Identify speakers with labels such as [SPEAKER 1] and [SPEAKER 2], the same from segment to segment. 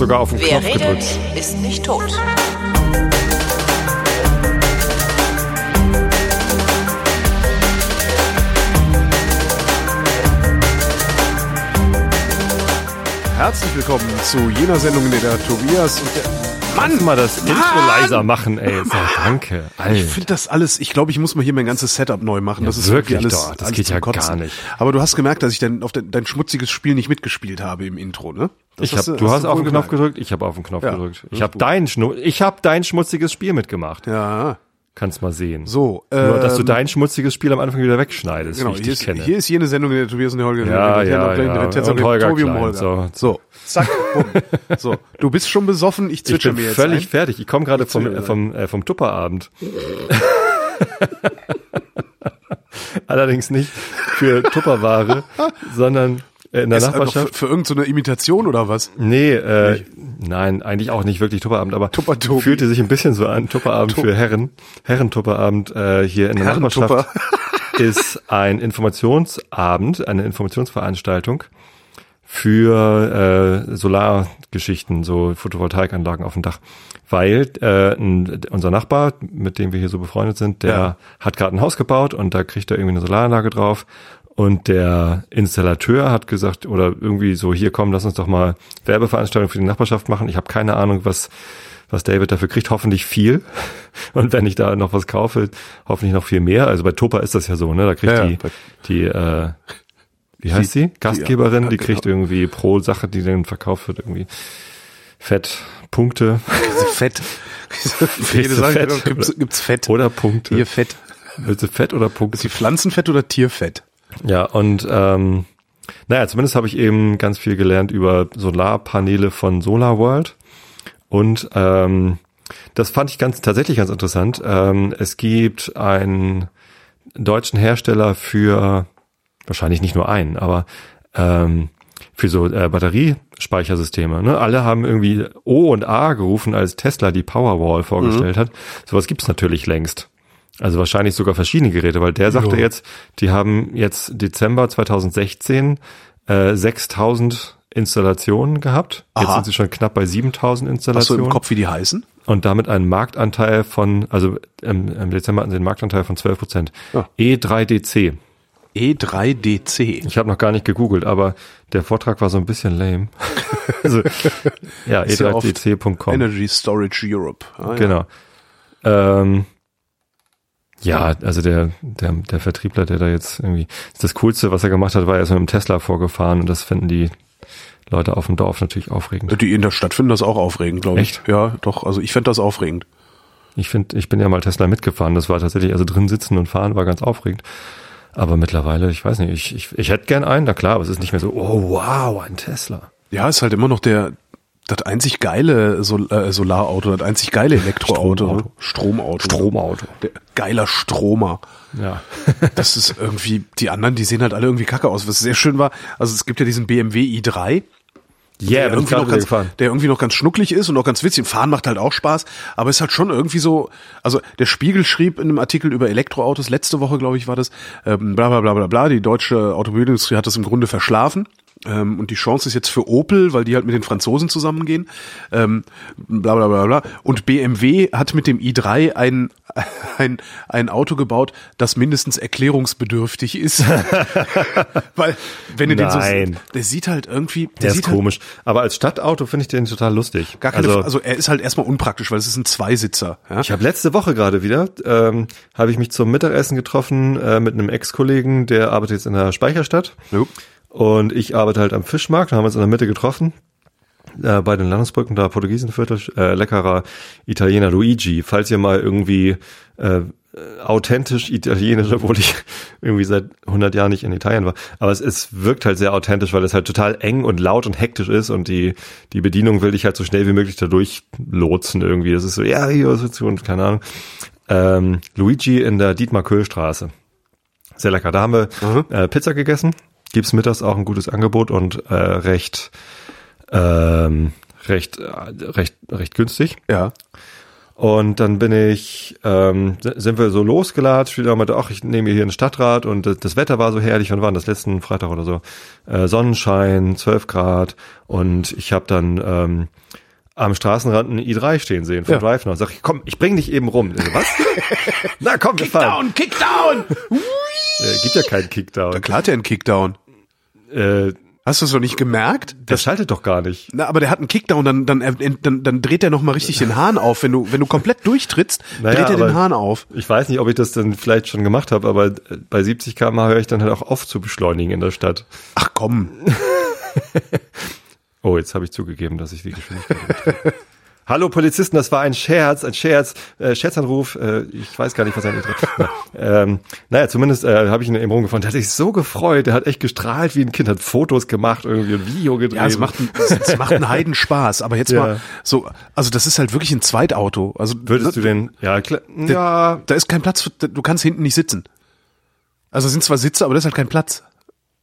[SPEAKER 1] sogar auf den
[SPEAKER 2] Wer
[SPEAKER 1] Knopf
[SPEAKER 2] redet,
[SPEAKER 1] gedrückt.
[SPEAKER 2] ist nicht tot.
[SPEAKER 3] Herzlich willkommen zu jener Sendung, in der der Tobias und der
[SPEAKER 1] Mann, mal das Intro
[SPEAKER 3] Mann!
[SPEAKER 1] leiser machen, ey. So, danke.
[SPEAKER 3] Ich
[SPEAKER 1] Alter.
[SPEAKER 3] finde das alles, ich glaube, ich muss mal hier mein ganzes Setup neu machen.
[SPEAKER 1] Ja,
[SPEAKER 3] das ist
[SPEAKER 1] wirklich
[SPEAKER 3] alles,
[SPEAKER 1] doch. Das
[SPEAKER 3] alles
[SPEAKER 1] geht ja
[SPEAKER 3] Kotzen.
[SPEAKER 1] gar nicht.
[SPEAKER 3] Aber du hast gemerkt, dass ich dann auf dein, dein schmutziges Spiel nicht mitgespielt habe im Intro, ne? Das
[SPEAKER 1] Ich hab, du hast auf den Knopf gedrückt, ich habe auf den Knopf
[SPEAKER 3] Ja,
[SPEAKER 1] gedrückt.
[SPEAKER 3] das
[SPEAKER 1] Ich habe dein, Schnu ich hab dein schmutziges Spiel mitgemacht.
[SPEAKER 3] Ja,
[SPEAKER 1] Kannst mal sehen.
[SPEAKER 3] so.
[SPEAKER 1] Nur, dass du
[SPEAKER 3] ähm,
[SPEAKER 1] dein schmutziges Spiel am Anfang wieder wegschneidest,
[SPEAKER 3] Genau,
[SPEAKER 1] wie ich
[SPEAKER 3] hier
[SPEAKER 1] dich
[SPEAKER 3] ist,
[SPEAKER 1] kenne.
[SPEAKER 3] hier ist jene Sendung, in der Tobias und der Holger
[SPEAKER 1] Ja,
[SPEAKER 3] der-
[SPEAKER 1] ja, ja.
[SPEAKER 3] der- der-
[SPEAKER 1] Und Holger
[SPEAKER 3] Tobi und
[SPEAKER 1] Klein,
[SPEAKER 3] Holger.
[SPEAKER 1] so.
[SPEAKER 3] So, zack, bumm. So, du bist schon besoffen, ich
[SPEAKER 1] bin
[SPEAKER 3] mir jetzt
[SPEAKER 1] völlig
[SPEAKER 3] ein.
[SPEAKER 1] fertig. Ich komme gerade vom, äh, vom, äh, vom Tupperabend. Allerdings nicht für Tupperware, sondern äh, in der
[SPEAKER 3] Ist
[SPEAKER 1] Nachbarschaft.
[SPEAKER 3] für, für irgendeine Imitation oder was?
[SPEAKER 1] Nee, äh, nein, eigentlich auch nicht wirklich Tupperabend, aber fühlte sich ein bisschen so an. Tupperabend für Herren. Herrentupperabend äh, hier in der. Nachbarschaft ist ein Informationsabend, eine Informationsveranstaltung für äh, Solargeschichten, so Photovoltaikanlagen auf dem Dach. Weil äh, unser Nachbar, mit dem wir hier so befreundet sind, der
[SPEAKER 3] Ja.
[SPEAKER 1] hat gerade ein Haus gebaut und da kriegt er irgendwie eine Solaranlage drauf. Und der Installateur hat gesagt, oder irgendwie so, hier komm, lass uns doch mal Werbeveranstaltung für die Nachbarschaft machen. Ich habe keine Ahnung, was, was David dafür kriegt. Hoffentlich viel. Und wenn ich da noch was kaufe, hoffentlich noch viel mehr. Also bei Topa ist das ja so, ne? Da kriegt
[SPEAKER 3] Ja,
[SPEAKER 1] die, die, äh, wie heißt sie? Gastgeberin, die kriegt
[SPEAKER 3] genau.
[SPEAKER 1] irgendwie pro Sache, die dann verkauft wird, irgendwie Fett, Punkte
[SPEAKER 3] Fett. Jede Sache
[SPEAKER 1] Fett?
[SPEAKER 3] gibt's, gibt's Fett.
[SPEAKER 1] oder Punkte.
[SPEAKER 3] Hier Fett.
[SPEAKER 1] Willst du Fett oder Punkte?
[SPEAKER 3] Ist die Pflanzenfett oder Tierfett?
[SPEAKER 1] Ja, und ähm, naja, zumindest habe ich eben ganz viel gelernt über Solarpaneele von SolarWorld. Und ähm, das fand ich ganz tatsächlich ganz interessant. Ähm, es gibt einen deutschen Hersteller für wahrscheinlich nicht nur einen, aber ähm, für so äh, Batteriespeichersysteme. Ne? Alle haben irgendwie O und A gerufen, als Tesla die Powerwall vorgestellt hat. Sowas gibt's natürlich längst. Also wahrscheinlich sogar verschiedene Geräte, weil der sagte
[SPEAKER 3] Jo.
[SPEAKER 1] jetzt, die haben jetzt Dezember 2016 äh, 6000 Installationen gehabt. Jetzt
[SPEAKER 3] Aha.
[SPEAKER 1] sind sie schon knapp bei 7000
[SPEAKER 3] Hast du
[SPEAKER 1] Installationen.
[SPEAKER 3] im Kopf, wie die heißen?
[SPEAKER 1] Und damit einen Marktanteil von, also im, im Dezember hatten sie einen Marktanteil von 12 Prozent.
[SPEAKER 3] Ja.
[SPEAKER 1] E3DC.
[SPEAKER 3] E3DC.
[SPEAKER 1] Ich habe noch gar nicht gegoogelt, aber der Vortrag war so ein bisschen lame. also, ja,
[SPEAKER 3] Ist ja oft
[SPEAKER 1] e3dc.com.
[SPEAKER 3] Energy Storage Europe. Ah, ja.
[SPEAKER 1] Genau. Ähm, ja, also der, der, der Vertriebler, der da jetzt irgendwie, das Coolste, was er gemacht hat, war er ist mit dem Tesla vorgefahren und das finden die Leute auf dem Dorf natürlich aufregend.
[SPEAKER 3] Die in der Stadt finden das auch aufregend, glaube ich.
[SPEAKER 1] Echt?
[SPEAKER 3] Ja, doch. Also ich fände das aufregend.
[SPEAKER 1] Ich finde, ich bin ja mal Tesla mitgefahren. Das war tatsächlich, also drin sitzen und fahren war ganz aufregend. Aber mittlerweile, ich weiß nicht, ich, ich, ich hätte gern einen, na klar, aber es ist nicht mehr so, oh wow, ein Tesla.
[SPEAKER 3] Ja, ist halt immer noch der das einzig geile Sol äh, Solarauto, das einzig geile Elektroauto,
[SPEAKER 1] Stromauto.
[SPEAKER 3] Stromauto.
[SPEAKER 1] Stromauto.
[SPEAKER 3] Geiler Stromer.
[SPEAKER 1] Ja.
[SPEAKER 3] Das ist irgendwie, die anderen, die sehen halt alle irgendwie kacke aus. Was sehr schön war, also es gibt ja diesen BMW i3,
[SPEAKER 1] Yeah,
[SPEAKER 3] der, irgendwie noch ganz,
[SPEAKER 1] gefahren.
[SPEAKER 3] der irgendwie noch ganz schnucklig ist und auch ganz witzig. Fahren macht halt auch Spaß, aber ist halt schon irgendwie so, also der Spiegel schrieb in einem Artikel über Elektroautos, letzte Woche, glaube ich, war das, ähm, bla bla bla bla bla, die deutsche Automobilindustrie hat das im Grunde verschlafen. Ähm, und die Chance ist jetzt für Opel, weil die halt mit den Franzosen zusammengehen. Ähm, bla bla bla bla. Und BMW hat mit dem i3 ein, ein, ein Auto gebaut, das mindestens erklärungsbedürftig ist. weil, wenn du den
[SPEAKER 1] Nein.
[SPEAKER 3] so, der sieht halt irgendwie, der,
[SPEAKER 1] Der
[SPEAKER 3] sieht
[SPEAKER 1] ist
[SPEAKER 3] halt,
[SPEAKER 1] komisch. Aber als Stadtauto finde ich den total lustig.
[SPEAKER 3] Gar keine
[SPEAKER 1] also,
[SPEAKER 3] also, also er ist halt erstmal unpraktisch, weil es ist ein Zweisitzer. Ja?
[SPEAKER 1] Ich habe letzte Woche gerade wieder, ähm, habe ich mich zum Mittagessen getroffen äh, mit einem Ex-Kollegen, der arbeitet jetzt in der Speicherstadt.
[SPEAKER 3] Jo.
[SPEAKER 1] Und ich arbeite halt am Fischmarkt, da haben wir uns in der Mitte getroffen. Äh, bei den Landesbrücken, da Portugiesenviertel, äh, leckerer Italiener Luigi. Falls ihr mal irgendwie äh, authentisch italienisch, obwohl ich irgendwie seit 100 Jahren nicht in Italien war. Aber es, es wirkt halt sehr authentisch, weil es halt total eng und laut und hektisch ist und die, die Bedienung will dich halt so schnell wie möglich dadurch lotsen irgendwie. Das ist so, ja, hier, willst du? und keine Ahnung. Ähm, Luigi in der Dietmar-Köhl-Straße. Sehr lecker. Da haben wir
[SPEAKER 3] Mhm.
[SPEAKER 1] äh, Pizza gegessen. Gibt's mittags auch ein gutes Angebot und äh, recht, ähm, recht, äh, recht, recht günstig.
[SPEAKER 3] Ja.
[SPEAKER 1] Und dann bin ich, ähm, sind wir so losgelatscht, wieder meinte, ach, ich nehme hier ein Stadtrat und das, das Wetter war so herrlich, wann war das letzten Freitag oder so? Äh, Sonnenschein, 12 Grad und ich habe dann ähm, am Straßenrand einen i3 stehen sehen von
[SPEAKER 3] Ja.
[SPEAKER 1] Drive Now. Sag ich, komm, ich bring dich eben rum. So, Was? Na komm, wir fahren.
[SPEAKER 3] Kickdown!
[SPEAKER 1] Äh, gibt ja keinen Kickdown.
[SPEAKER 3] Klar hat er einen Kickdown.
[SPEAKER 1] Äh,
[SPEAKER 3] Hast du es noch nicht gemerkt?
[SPEAKER 1] der schaltet doch gar nicht.
[SPEAKER 3] Na, aber der hat einen Kickdown, dann, dann, dann, dann dreht er noch mal richtig den Hahn auf. Wenn du, wenn du komplett durchtrittst,
[SPEAKER 1] Naja,
[SPEAKER 3] dreht er den Hahn auf.
[SPEAKER 1] Ich weiß nicht, ob ich das dann vielleicht schon gemacht habe, aber bei 70 km/h höre ich dann halt auch auf zu beschleunigen in der Stadt.
[SPEAKER 3] Ach komm.
[SPEAKER 1] Oh, jetzt habe ich zugegeben, dass ich die Geschwindigkeit. Hallo Polizisten, das war ein Scherz, ein Scherz, äh, Scherzanruf. Äh, ich weiß gar nicht, was er Na, ähm, Naja, zumindest äh, habe ich ihn eben rumgefahren. Der hat sich so gefreut. Der hat echt gestrahlt wie ein Kind, hat Fotos gemacht, irgendwie ein Video gedreht.
[SPEAKER 3] Ja, es macht, ein- es, macht einen Heidenspaß. Aber jetzt
[SPEAKER 1] Ja.
[SPEAKER 3] mal so, also das ist halt wirklich ein Zweitauto. Also
[SPEAKER 1] Würdest du den? Ja, klar, ja.
[SPEAKER 3] da ist kein Platz, für, du kannst hinten nicht sitzen. Also es sind zwar Sitze, aber da ist halt kein Platz.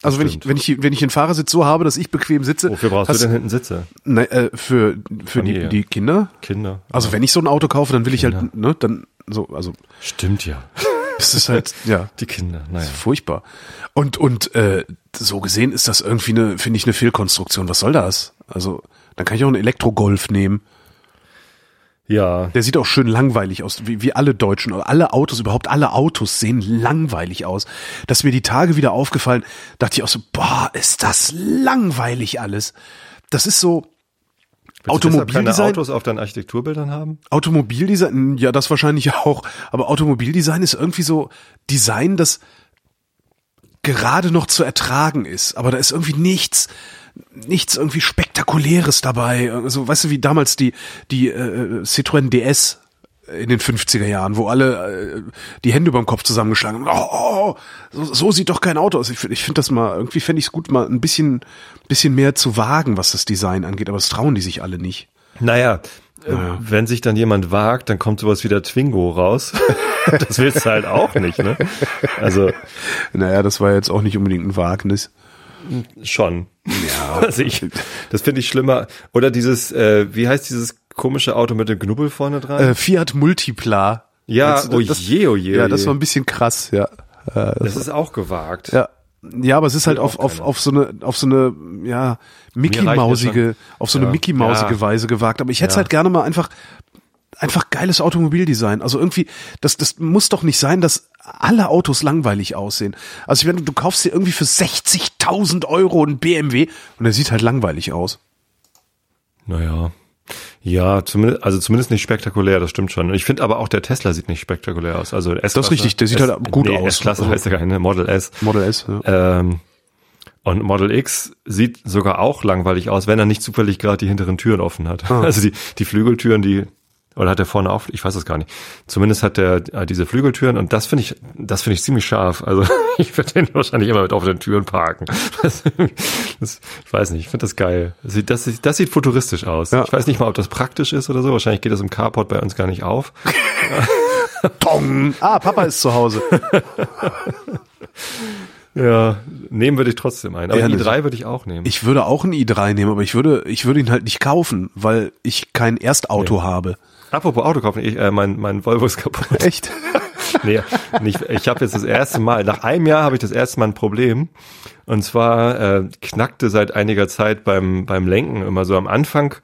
[SPEAKER 3] Also wenn ich, wenn ich, wenn ich den Fahrersitz so habe, dass ich bequem sitze.
[SPEAKER 1] Wofür brauchst
[SPEAKER 3] hast-
[SPEAKER 1] du denn hinten Sitze?
[SPEAKER 3] Ne, äh, für für die,
[SPEAKER 1] Familie.
[SPEAKER 3] die Kinder.
[SPEAKER 1] Kinder.
[SPEAKER 3] Also wenn ich so ein Auto kaufe, dann will ich halt, ne, dann so, also
[SPEAKER 1] Stimmt ja.
[SPEAKER 3] es ist halt, ja,
[SPEAKER 1] Die Kinder, naja.
[SPEAKER 3] furchtbar. Und und äh, so gesehen ist das irgendwie eine, finde ich, eine Fehlkonstruktion. Was soll das? Also dann kann ich auch einen Elektrogolf nehmen.
[SPEAKER 1] Ja,
[SPEAKER 3] Der sieht auch schön langweilig aus, wie, wie alle Deutschen, alle Autos, überhaupt alle Autos sehen langweilig aus. Das ist mir die Tage wieder aufgefallen, dachte ich auch so, boah, ist das langweilig alles. Das ist so Automobildesign.
[SPEAKER 1] Autos auf deinen Architekturbildern haben?
[SPEAKER 3] Automobildesign, ja, das wahrscheinlich auch, aber Automobildesign ist irgendwie so Design, das gerade noch zu ertragen ist, aber da ist irgendwie nichts nichts irgendwie spektakuläres dabei, also weißt du, wie damals die die äh, Citroën DS in den 50er Jahren, wo alle äh, die Hände über dem Kopf zusammengeschlagen haben. Oh, oh, so, so sieht doch kein Auto aus. Ich, ich finde das mal, irgendwie fände ich es gut, mal ein bisschen, bisschen mehr zu wagen, was das Design angeht, aber das trauen die sich alle nicht.
[SPEAKER 1] Naja, äh, wenn sich dann jemand wagt, dann kommt sowas wie der Twingo raus. das willst du halt auch nicht, ne? Also
[SPEAKER 3] Naja, das war jetzt auch nicht unbedingt ein Wagnis.
[SPEAKER 1] Schon. Ja. Also ich, das finde ich schlimmer. Oder dieses, äh, wie heißt dieses komische Auto mit dem Knubbel vorne dran?
[SPEAKER 3] Äh, Fiat Multipla.
[SPEAKER 1] ja, oh
[SPEAKER 3] das-
[SPEAKER 1] je, oh je, oh
[SPEAKER 3] Ja, das war ein bisschen krass, ja. Äh,
[SPEAKER 1] das ist auch gewagt.
[SPEAKER 3] ja. Ja, aber es ist halt auf, auf, auf so eine, auf so eine, ja, Mickey
[SPEAKER 1] Mir reicht
[SPEAKER 3] Mausige,
[SPEAKER 1] das
[SPEAKER 3] auf so eine
[SPEAKER 1] Ja.
[SPEAKER 3] Mickey Mausige
[SPEAKER 1] Ja.
[SPEAKER 3] Weise gewagt. Aber ich hätte
[SPEAKER 1] Ja.
[SPEAKER 3] halt gerne mal einfach, einfach geiles Automobildesign. Also irgendwie, das, das muss doch nicht sein, dass alle Autos langweilig aussehen. Also ich meine, du kaufst dir irgendwie für 60.000 Euro einen BMW und der sieht halt langweilig aus.
[SPEAKER 1] Naja. Ja, zumindest, also zumindest nicht spektakulär, das stimmt schon. Ich finde aber auch der Tesla sieht nicht spektakulär aus. Also S-Klasse,
[SPEAKER 3] ist richtig, der sieht
[SPEAKER 1] S,
[SPEAKER 3] halt gut
[SPEAKER 1] nee,
[SPEAKER 3] aus.
[SPEAKER 1] S-Klasse
[SPEAKER 3] Also-
[SPEAKER 1] heißt ja gar nicht, ne? Model S.
[SPEAKER 3] Model S, ja.
[SPEAKER 1] Ähm, und Model X sieht sogar auch langweilig aus, wenn er nicht zufällig gerade die hinteren Türen offen hat.
[SPEAKER 3] Ah.
[SPEAKER 1] Also die, die Flügeltüren, die, oder hat er vorne auf, ich weiß es gar nicht. Zumindest hat er äh, diese Flügeltüren und das finde ich, das finde ich ziemlich scharf. Also ich würde den wahrscheinlich immer mit offenen Türen parken. Das, das, ich weiß nicht, ich finde das geil. Das sieht, das, sieht- das sieht futuristisch aus.
[SPEAKER 3] Ja.
[SPEAKER 1] Ich weiß nicht mal, ob das praktisch ist oder so. Wahrscheinlich geht das im Carport bei uns gar nicht auf.
[SPEAKER 3] Ah, Papa ist zu Hause.
[SPEAKER 1] Ja, nehmen würde ich trotzdem ein. Aber
[SPEAKER 3] Ehrlich?
[SPEAKER 1] die drei würde ich auch nehmen.
[SPEAKER 3] Ich würde auch einen i3 nehmen, aber ich würde, ich würde ihn halt nicht kaufen, weil ich kein Erstauto habe.
[SPEAKER 1] Apropos Auto kaufen, ich, äh, mein, mein Volvo ist kaputt.
[SPEAKER 3] Echt?
[SPEAKER 1] nee, nicht, ich habe jetzt das erste Mal, nach einem Jahr habe ich das erste Mal ein Problem. Und zwar äh, knackte seit einiger Zeit beim, beim Lenken immer so am Anfang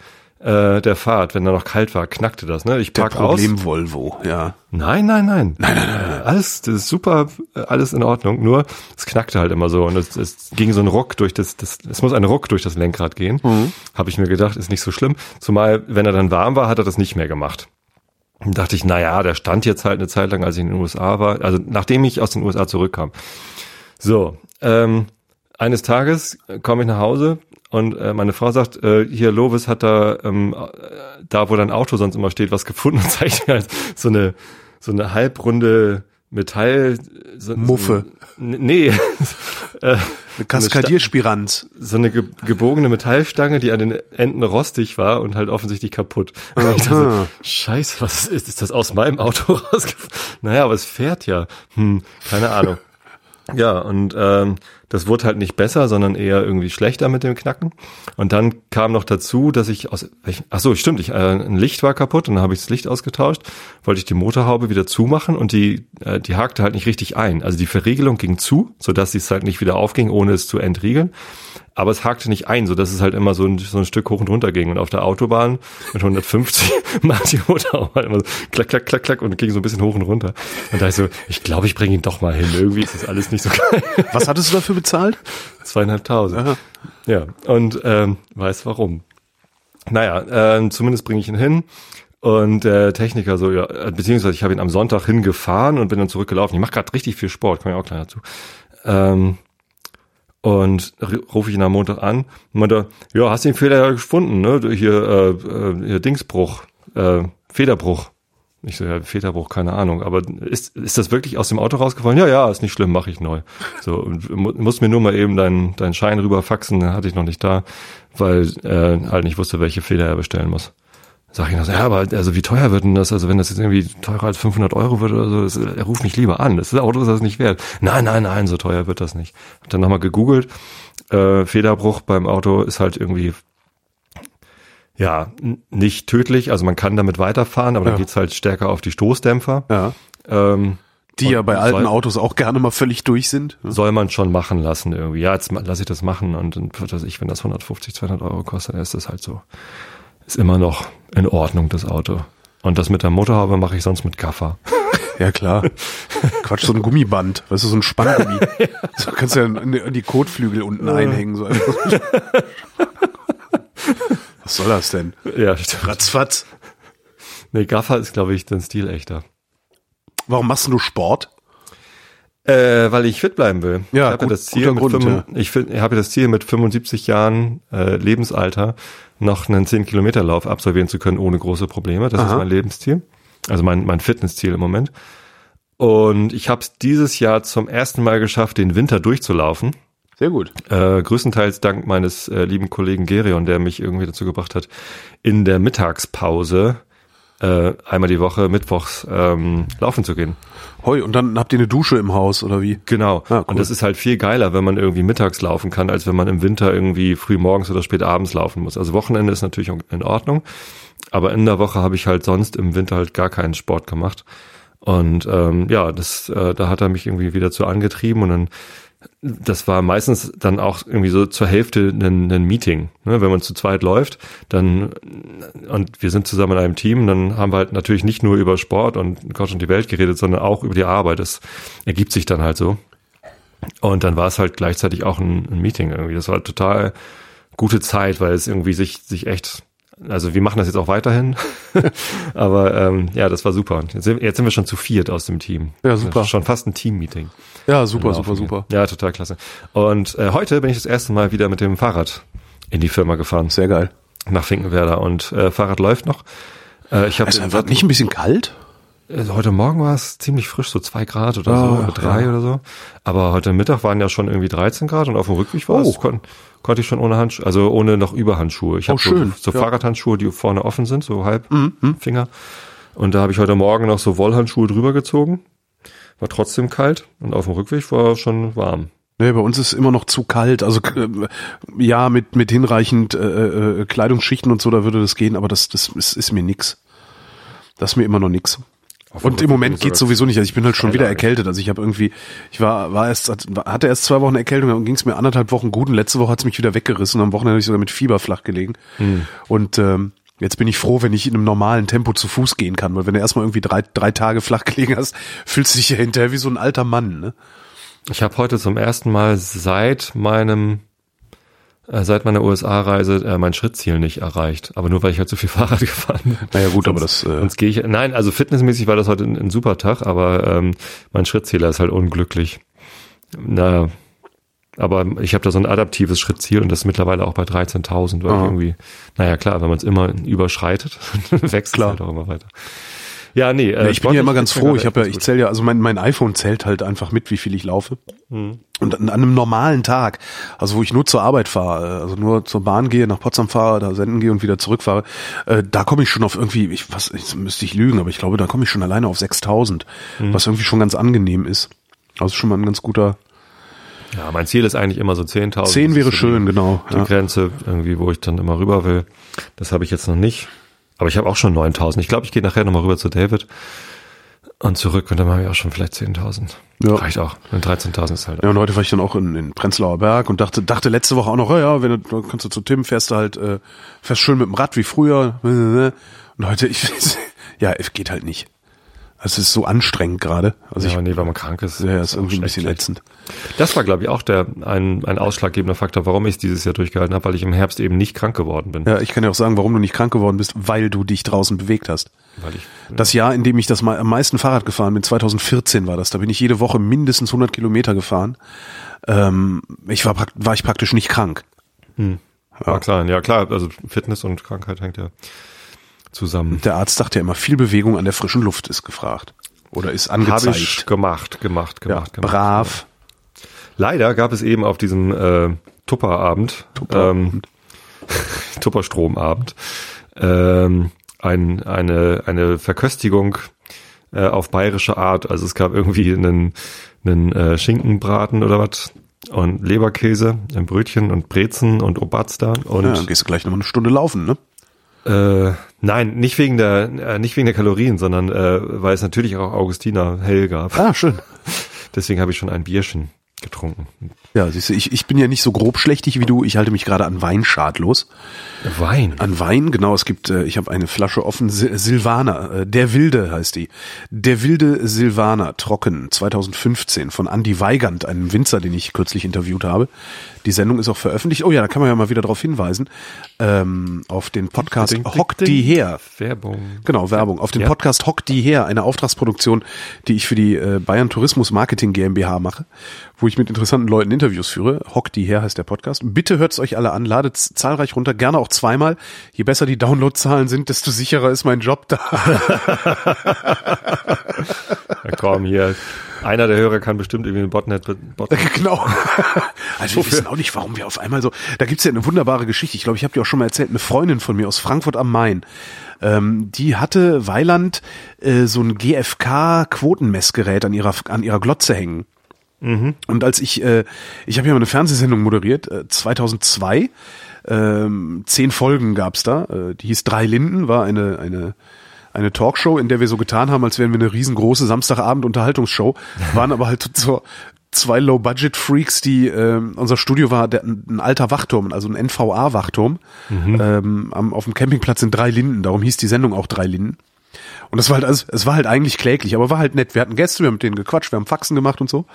[SPEAKER 1] äh, der Fahrt, wenn da noch kalt war, knackte das. Ne? Ich
[SPEAKER 3] Der
[SPEAKER 1] park aus.
[SPEAKER 3] Problem Volvo, ja.
[SPEAKER 1] Nein, nein, nein. Nein, nein, nein. Alles, das ist super, äh, alles in Ordnung. Nur es knackte halt immer so und es, es ging so ein Ruck durch das, das, es muss ein Ruck durch das Lenkrad gehen. Habe ich mir gedacht, ist nicht so schlimm. Zumal, wenn er dann warm war, hat er das nicht mehr gemacht. Dann dachte ich, na ja, der stand jetzt halt eine Zeit lang, als ich in den USA war. Also nachdem ich aus den USA zurückkam. So, ähm, eines Tages komme ich nach Hause und äh, meine Frau sagt, äh, hier Lovis hat da, ähm, äh, da wo dein Auto sonst immer steht, was gefunden und zeigt mir halt so eine so eine halbrunde Metall so,
[SPEAKER 3] Muffe.
[SPEAKER 1] So, n- nee, äh,
[SPEAKER 3] Eine Kaskadierspiranz.
[SPEAKER 1] so eine ge gebogene Metallstange, die an den Enden rostig war und halt offensichtlich kaputt. Und ich so, Scheiße, was ist, ist das aus meinem Auto rausgefallen? Naja, aber es fährt ja. Hm, keine Ahnung. Ja, und ähm, das wurde halt nicht besser, sondern eher irgendwie schlechter mit dem Knacken. Und dann kam noch dazu, dass ich aus, ach so, stimmt, ich, äh, ein Licht war kaputt und dann habe ich das Licht ausgetauscht, wollte ich die Motorhaube wieder zumachen und die, äh, die hakte halt nicht richtig ein. Also die Verriegelung ging zu, sodass sie es halt nicht wieder aufging, ohne es zu entriegeln aber es hakte nicht ein, so dass es halt immer so ein, so ein Stück hoch und runter ging. Und auf der Autobahn mit 150 macht die Motor auch halt immer so klack, klack, klack, klack und ging so ein bisschen hoch und runter. Und da ich so, ich glaube, ich bringe ihn doch mal hin. Irgendwie ist das alles nicht so geil.
[SPEAKER 3] Was hattest du dafür bezahlt?
[SPEAKER 1] Zweieinhalbtausend. Ja, und ähm, weiß warum. Naja, äh, zumindest bringe ich ihn hin. Und der Techniker so, ja, beziehungsweise ich habe ihn am Sonntag hingefahren und bin dann zurückgelaufen. Ich mache gerade richtig viel Sport, komme ich auch gleich dazu. Ähm, und rufe ich ihn am Montag an und meinte, ja, hast du den Fehler ja gefunden, ne? Hier, äh, äh, hier Dingsbruch, äh, Federbruch. Ich so, ja, Federbruch, keine Ahnung. Aber ist, ist das wirklich aus dem Auto rausgefallen? Ja, ja, ist nicht schlimm, mache ich neu. So, und muss mir nur mal eben deinen deinen Schein rüberfaxen, hatte ich noch nicht da, weil äh, halt nicht wusste, welche Feder er bestellen muss. Sag ich noch so, ja, aber also wie teuer wird denn das? Also wenn das jetzt irgendwie teurer als 500 Euro wird oder so, das, er ruft mich lieber an. Das Auto ist das nicht wert. Nein, nein, nein, so teuer wird das nicht. Hab dann nochmal gegoogelt. Äh, Federbruch beim Auto ist halt irgendwie ja nicht tödlich. Also man kann damit weiterfahren, aber ja. dann geht's halt stärker auf die Stoßdämpfer.
[SPEAKER 3] Ja. Ähm, die ja bei alten soll, Autos auch gerne mal völlig durch sind.
[SPEAKER 1] Soll man schon machen lassen irgendwie. Ja, jetzt lasse ich das machen und dann wird das ich, wenn das 150, 200 Euro kostet, dann ist das halt so ist immer noch in Ordnung, das Auto. Und das mit der Motorhaube mache ich sonst mit Gaffer.
[SPEAKER 3] Ja, klar. Quatsch, so ein Gummiband. Weißt du, so ein Spanngummi. So kannst du ja an die Kotflügel unten einhängen. So Was soll das denn?
[SPEAKER 1] Ja, stimmt.
[SPEAKER 3] Ratzfatz.
[SPEAKER 1] Nee, Gaffer ist, glaube ich, den Stil echter.
[SPEAKER 3] Warum machst du Sport?
[SPEAKER 1] Äh, weil ich fit bleiben will.
[SPEAKER 3] Ja,
[SPEAKER 1] ich habe
[SPEAKER 3] gut,
[SPEAKER 1] das Ziel mit
[SPEAKER 3] Grund,
[SPEAKER 1] 5,
[SPEAKER 3] ja.
[SPEAKER 1] ich, ich habe das Ziel mit 75 Jahren äh, Lebensalter noch einen 10 Kilometer Lauf absolvieren zu können ohne große Probleme. Das
[SPEAKER 3] Aha.
[SPEAKER 1] ist mein Lebensziel, also mein mein Fitnessziel im Moment. Und ich habe es dieses Jahr zum ersten Mal geschafft, den Winter durchzulaufen.
[SPEAKER 3] Sehr gut.
[SPEAKER 1] Äh, größtenteils dank meines äh, lieben Kollegen Gerion, der mich irgendwie dazu gebracht hat, in der Mittagspause äh, einmal die Woche mittwochs ähm, laufen zu gehen.
[SPEAKER 3] Hoi, und dann habt ihr eine Dusche im Haus oder wie?
[SPEAKER 1] Genau.
[SPEAKER 3] Ah, cool.
[SPEAKER 1] Und das ist halt viel geiler, wenn man irgendwie mittags laufen kann, als wenn man im Winter irgendwie früh morgens oder spät abends laufen muss. Also Wochenende ist natürlich in Ordnung, aber in der Woche habe ich halt sonst im Winter halt gar keinen Sport gemacht. Und ähm, ja, das, äh, da hat er mich irgendwie wieder zu angetrieben und dann das war meistens dann auch irgendwie so zur Hälfte ein, ein Meeting. Ne? Wenn man zu zweit läuft, dann und wir sind zusammen in einem Team, dann haben wir halt natürlich nicht nur über Sport und Gott und die Welt geredet, sondern auch über die Arbeit. Das ergibt sich dann halt so. Und dann war es halt gleichzeitig auch ein, ein Meeting irgendwie. Das war total gute Zeit, weil es irgendwie sich, sich echt also wir machen das jetzt auch weiterhin. Aber ähm, ja, das war super. Jetzt sind, jetzt sind wir schon zu viert aus dem Team.
[SPEAKER 3] Ja, super.
[SPEAKER 1] Schon fast ein Team-Meeting.
[SPEAKER 3] Ja, super, super, super.
[SPEAKER 1] Ja, total klasse. Und äh, heute bin ich das erste Mal wieder mit dem Fahrrad in die Firma gefahren.
[SPEAKER 3] Sehr geil.
[SPEAKER 1] Nach Finkenwerder. Und äh, Fahrrad läuft noch. Äh, ich habe
[SPEAKER 3] Es wird nicht ein bisschen kalt?
[SPEAKER 1] also heute Morgen war es ziemlich frisch, so zwei Grad oder so,
[SPEAKER 3] Ah,
[SPEAKER 1] oder drei
[SPEAKER 3] ja.
[SPEAKER 1] oder so. Aber heute Mittag waren ja schon irgendwie 13 Grad und auf dem Rückweg war
[SPEAKER 3] Oh.
[SPEAKER 1] es, kon konnte ich schon ohne Handschuhe, also ohne noch Überhandschuhe. Ich
[SPEAKER 3] Oh,
[SPEAKER 1] habe so, so
[SPEAKER 3] Ja.
[SPEAKER 1] Fahrradhandschuhe, die vorne offen sind, so halb
[SPEAKER 3] Mhm.
[SPEAKER 1] Finger. Und da habe ich heute Morgen noch so Wollhandschuhe drüber gezogen. War trotzdem kalt und auf dem Rückweg war schon warm.
[SPEAKER 3] Nee, bei uns ist immer noch zu kalt. Also äh, ja, mit mit hinreichend äh, äh, Kleidungsschichten und so, da würde das gehen, aber das das ist, ist mir nix. Das ist mir immer noch nix.
[SPEAKER 1] Auf
[SPEAKER 3] Und im Moment geht's sowieso nicht. Also ich bin halt schon wieder erkältet. Also ich habe irgendwie, ich war, war erst, hatte erst zwei Wochen Erkältung, dann ging's mir anderthalb Wochen gut und letzte Woche hat's mich wieder weggerissen. Am Wochenende habe ich sogar mit Fieber flach gelegen.
[SPEAKER 1] Hm.
[SPEAKER 3] Und ähm, jetzt bin ich froh, wenn ich in einem normalen Tempo zu Fuß gehen kann, weil wenn du erstmal irgendwie drei, drei Tage flach gelegen hast, fühlst du dich ja hinterher wie so ein alter Mann. Ne?
[SPEAKER 1] Ich habe heute zum ersten Mal seit meinem äh, seit meiner USA-Reise äh, mein Schrittziel nicht erreicht. Aber nur weil ich halt so viel Fahrrad gefahren bin.
[SPEAKER 3] Naja gut, aber
[SPEAKER 1] Sonst-
[SPEAKER 3] das äh,
[SPEAKER 1] Sonst gehe ich. Nein, also fitnessmäßig war das heute ein, ein super Tag, aber ähm, mein Schrittzähler ist halt unglücklich. Na, aber ich habe da so ein adaptives Schrittziel und das ist mittlerweile auch bei 13.000, weil ich irgendwie, naja klar, wenn man es immer überschreitet, wächst
[SPEAKER 3] Klar.
[SPEAKER 1] es halt auch immer weiter. Ja, nee. Äh,
[SPEAKER 3] ich bin ja immer ganz froh. Ich habe ja, ich zähle ja, also mein, mein iPhone zählt halt einfach mit, wie viel ich laufe.
[SPEAKER 1] Hm.
[SPEAKER 3] Und an, einem normalen Tag, also wo ich nur zur Arbeit fahre, also nur zur Bahn gehe, nach Potsdam fahre, da senden gehe und wieder zurückfahre, äh, da komme ich schon auf irgendwie, ich was, jetzt müsste ich lügen, aber ich glaube, da komme ich schon alleine auf 6000,
[SPEAKER 1] Hm.
[SPEAKER 3] was irgendwie schon ganz angenehm ist. Also schon mal ein ganz guter,
[SPEAKER 1] Ja, mein Ziel ist eigentlich immer so 10.000.
[SPEAKER 3] 10
[SPEAKER 1] Das
[SPEAKER 3] wäre schön,
[SPEAKER 1] die,
[SPEAKER 3] genau.
[SPEAKER 1] Die
[SPEAKER 3] Ja.
[SPEAKER 1] Grenze, irgendwie, wo ich dann immer rüber will. Das habe ich jetzt noch nicht. Aber ich habe auch schon 9.000. Ich glaube, ich gehe nachher nochmal rüber zu David und zurück und dann habe ich auch schon vielleicht 10.000.
[SPEAKER 3] Ja.
[SPEAKER 1] Reicht auch. Und 13.000 ist halt
[SPEAKER 3] Ja, und heute war ich dann auch in, in Prenzlauer Berg und dachte, dachte letzte Woche auch noch, ja, ja, wenn du, kannst du zu Tim, fährst du halt, äh, fährst schön mit dem Rad wie früher. Und heute, ich, ja, es geht halt nicht. Es ist so anstrengend gerade. Also
[SPEAKER 1] ja,
[SPEAKER 3] ich,
[SPEAKER 1] nee, weil man krank ist.
[SPEAKER 3] ja, ist
[SPEAKER 1] auch
[SPEAKER 3] irgendwie ein bisschen ätzend.
[SPEAKER 1] Das war, glaube ich, auch der ein, ein ausschlaggebender Faktor, warum ich es dieses Jahr durchgehalten habe, weil ich im Herbst eben nicht krank geworden bin.
[SPEAKER 3] Ja, ich kann ja auch sagen, warum du nicht krank geworden bist, weil du dich draußen bewegt hast.
[SPEAKER 1] Weil ich,
[SPEAKER 3] Das Jahr, in dem ich das mal am meisten Fahrrad gefahren bin, 2014 war das. Da bin ich jede Woche mindestens 100 Kilometer gefahren. Ähm, ich war, war ich praktisch nicht krank.
[SPEAKER 1] war klar, ja klar, also Fitness und Krankheit hängt ja zusammen.
[SPEAKER 3] Der Arzt sagt ja immer, viel Bewegung an der frischen Luft ist gefragt. Oder ist
[SPEAKER 1] Habe
[SPEAKER 3] angezeigt.
[SPEAKER 1] ich gemacht, gemacht,
[SPEAKER 3] ja,
[SPEAKER 1] gemacht, gemacht.
[SPEAKER 3] brav.
[SPEAKER 1] Leider gab es eben auf diesem äh, Tupperabend, ähm, Tupperstromabend, ähm, ein, eine, eine Verköstigung äh, auf bayerische Art. Also es gab irgendwie einen, einen äh, Schinkenbraten oder was und Leberkäse, ein Brötchen und Brezen und Obatster und
[SPEAKER 3] Ja, dann gehst du gleich nochmal eine Stunde laufen, ne?
[SPEAKER 1] Äh, nein, nicht wegen der, äh, nicht wegen der Kalorien, sondern äh, weil es natürlich auch Augustiner hell gab.
[SPEAKER 3] Ah, schön.
[SPEAKER 1] Deswegen habe ich schon ein Bierchen getrunken.
[SPEAKER 3] Ja, siehst du, ich, ich bin ja nicht so grobschlächtig wie du. Ich halte mich gerade an Wein schadlos.
[SPEAKER 1] Wein.
[SPEAKER 3] An Wein, genau. Es gibt, äh, ich habe eine Flasche offen, Sil Silvaner, äh, der Wilde heißt die. Der Wilde Silvaner, trocken, 2015 von Andy Weigand, einem Winzer, den ich kürzlich interviewt habe. Die Sendung ist auch veröffentlicht. Oh ja, da kann man ja mal wieder darauf hinweisen. Ähm, auf den Podcast
[SPEAKER 1] Ding, ding,
[SPEAKER 3] Hock
[SPEAKER 1] ding.
[SPEAKER 3] die her.
[SPEAKER 1] Werbung.
[SPEAKER 3] Genau, Werbung. Auf den
[SPEAKER 1] Ja.
[SPEAKER 3] Podcast Hock die her, eine Auftragsproduktion, die ich für die äh, Bayern Tourismus Marketing GmbH mache, wo ich mit interessanten Leuten Interviews führe. Hock die her heißt der Podcast. Bitte hört's euch alle an, ladet zahlreich runter, gerne auch zweimal. Je besser die Downloadzahlen sind, desto sicherer ist mein Job da.
[SPEAKER 1] Ja, komm, hier. Einer der Hörer kann bestimmt irgendwie ein Botnet, Botnet
[SPEAKER 3] genau. Also wir wissen auch nicht, warum wir auf einmal so. Da gibt's ja eine wunderbare Geschichte. Ich glaube, ich habe dir auch schon mal erzählt. Eine Freundin von mir aus Frankfurt am Main, ähm, die hatte Weiland äh, so ein GFK-Quotenmessgerät an ihrer an ihrer Glotze hängen. Und als ich, äh, ich habe ja mal eine Fernsehsendung moderiert, äh, 2002, ähm, zehn Folgen gab's da, äh, die hieß Drei Linden, war eine, eine, eine Talkshow, in der wir so getan haben, als wären wir eine riesengroße Samstagabend-Unterhaltungsshow, waren aber halt so zwei Low-Budget-Freaks, die, ähm, unser Studio war der, ein alter Wachturm, also ein NVA-Wachturm, ähm, am, auf dem Campingplatz in Drei Linden, darum hieß die Sendung auch Drei Linden. Und das war halt, also, es war halt eigentlich kläglich, aber war halt nett. Wir hatten Gäste, wir haben mit denen gequatscht, wir haben Faxen gemacht und so.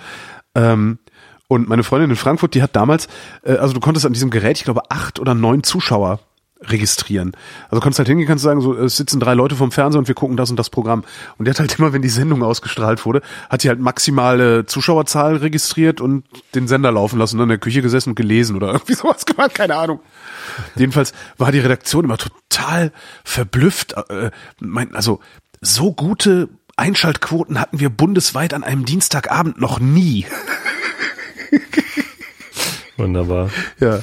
[SPEAKER 3] Ähm, und meine Freundin in Frankfurt, die hat damals, äh, also du konntest an diesem Gerät, ich glaube, acht oder neun Zuschauer registrieren. Also konntest halt hingehen, kannst sagen, so, es sitzen drei Leute vom Fernseher und wir gucken das und das Programm. Und die hat halt immer, wenn die Sendung ausgestrahlt wurde, hat die halt maximale Zuschauerzahl registriert und den Sender laufen lassen und dann in der Küche gesessen und gelesen oder irgendwie sowas gemacht, keine Ahnung. Jedenfalls war die Redaktion immer total verblüfft. Äh, mein, also so gute Einschaltquoten hatten wir bundesweit an einem Dienstagabend noch nie.
[SPEAKER 1] Wunderbar.
[SPEAKER 3] Ja.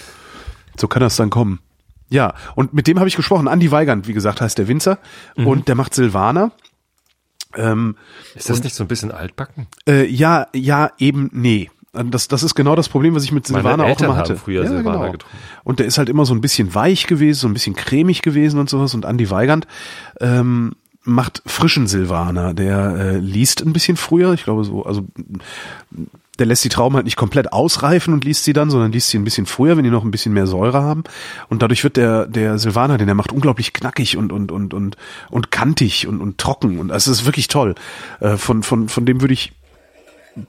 [SPEAKER 3] So kann das dann kommen. Ja, und mit dem habe ich gesprochen. Andi Weigand, wie gesagt, heißt der Winzer. Und der macht Silvaner. Ähm,
[SPEAKER 1] Ist das nicht so ein bisschen altbacken?
[SPEAKER 3] äh, ja, ja, eben, nee. Das, das ist genau das Problem, was ich mit Silvaner auch immer hatte.
[SPEAKER 1] früher Silvaner getrunken.
[SPEAKER 3] Und der ist halt immer so ein bisschen weich gewesen, so ein bisschen cremig gewesen und sowas. Und Andi Weigand ähm, macht frischen Silvaner. Der äh, liest ein bisschen früher, ich glaube so, also der lässt die Trauben halt nicht komplett ausreifen und liest sie dann, sondern liest sie ein bisschen früher, wenn die noch ein bisschen mehr Säure haben. Und dadurch wird der, der Silvaner, den er macht, unglaublich knackig und, und, und, und, und kantig und, und trocken. Und also es ist wirklich toll. Äh, von, von, von dem würde ich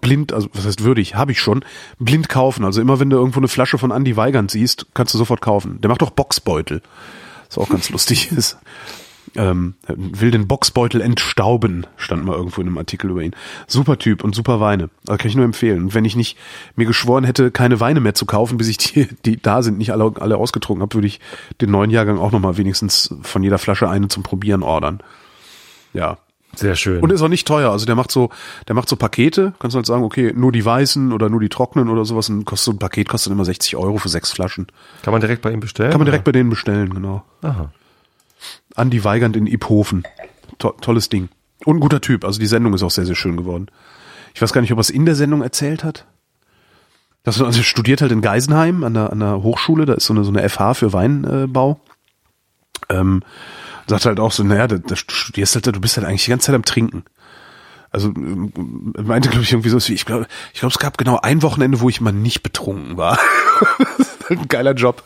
[SPEAKER 3] blind, also was heißt würdig, habe ich schon, blind kaufen. Also immer wenn du irgendwo eine Flasche von Andy Weigand siehst, kannst du sofort kaufen. Der macht auch Boxbeutel. Was auch ganz lustig ist. Ähm, will den Boxbeutel entstauben, stand mal irgendwo in einem Artikel über ihn. Super Typ und super Weine. Also kann ich nur empfehlen. Und wenn ich nicht mir geschworen hätte, keine Weine mehr zu kaufen, bis ich die, die da sind, nicht alle, alle ausgetrunken habe, würde ich den neuen Jahrgang auch nochmal wenigstens von jeder Flasche eine zum Probieren ordern. Ja,
[SPEAKER 1] Sehr schön.
[SPEAKER 3] und ist auch nicht teuer. Also der macht so, der macht so Pakete. Kannst du halt sagen, okay, nur die weißen oder nur die trockenen oder sowas. Und kostet so ein Paket kostet immer 60 Euro für sechs Flaschen.
[SPEAKER 1] Kann man direkt bei ihm bestellen?
[SPEAKER 3] Kann man direkt bei denen bestellen, genau.
[SPEAKER 1] Aha.
[SPEAKER 3] Andi Weigand in Iphofen. To tolles Ding. Und ein guter Typ. Also die Sendung ist auch sehr, sehr schön geworden. Ich weiß gar nicht, ob er es in der Sendung erzählt hat. Das also studiert halt in Geisenheim an der, an der Hochschule, da ist so eine, so eine FH für Weinbau. Ähm, sagt halt auch so, naja, da, da studierst halt, du bist halt eigentlich die ganze Zeit am Trinken. Also ähm, meinte, glaube ich, irgendwie so, ich glaube, ich glaube, es gab genau ein Wochenende, wo ich mal nicht betrunken war. ein geiler Job.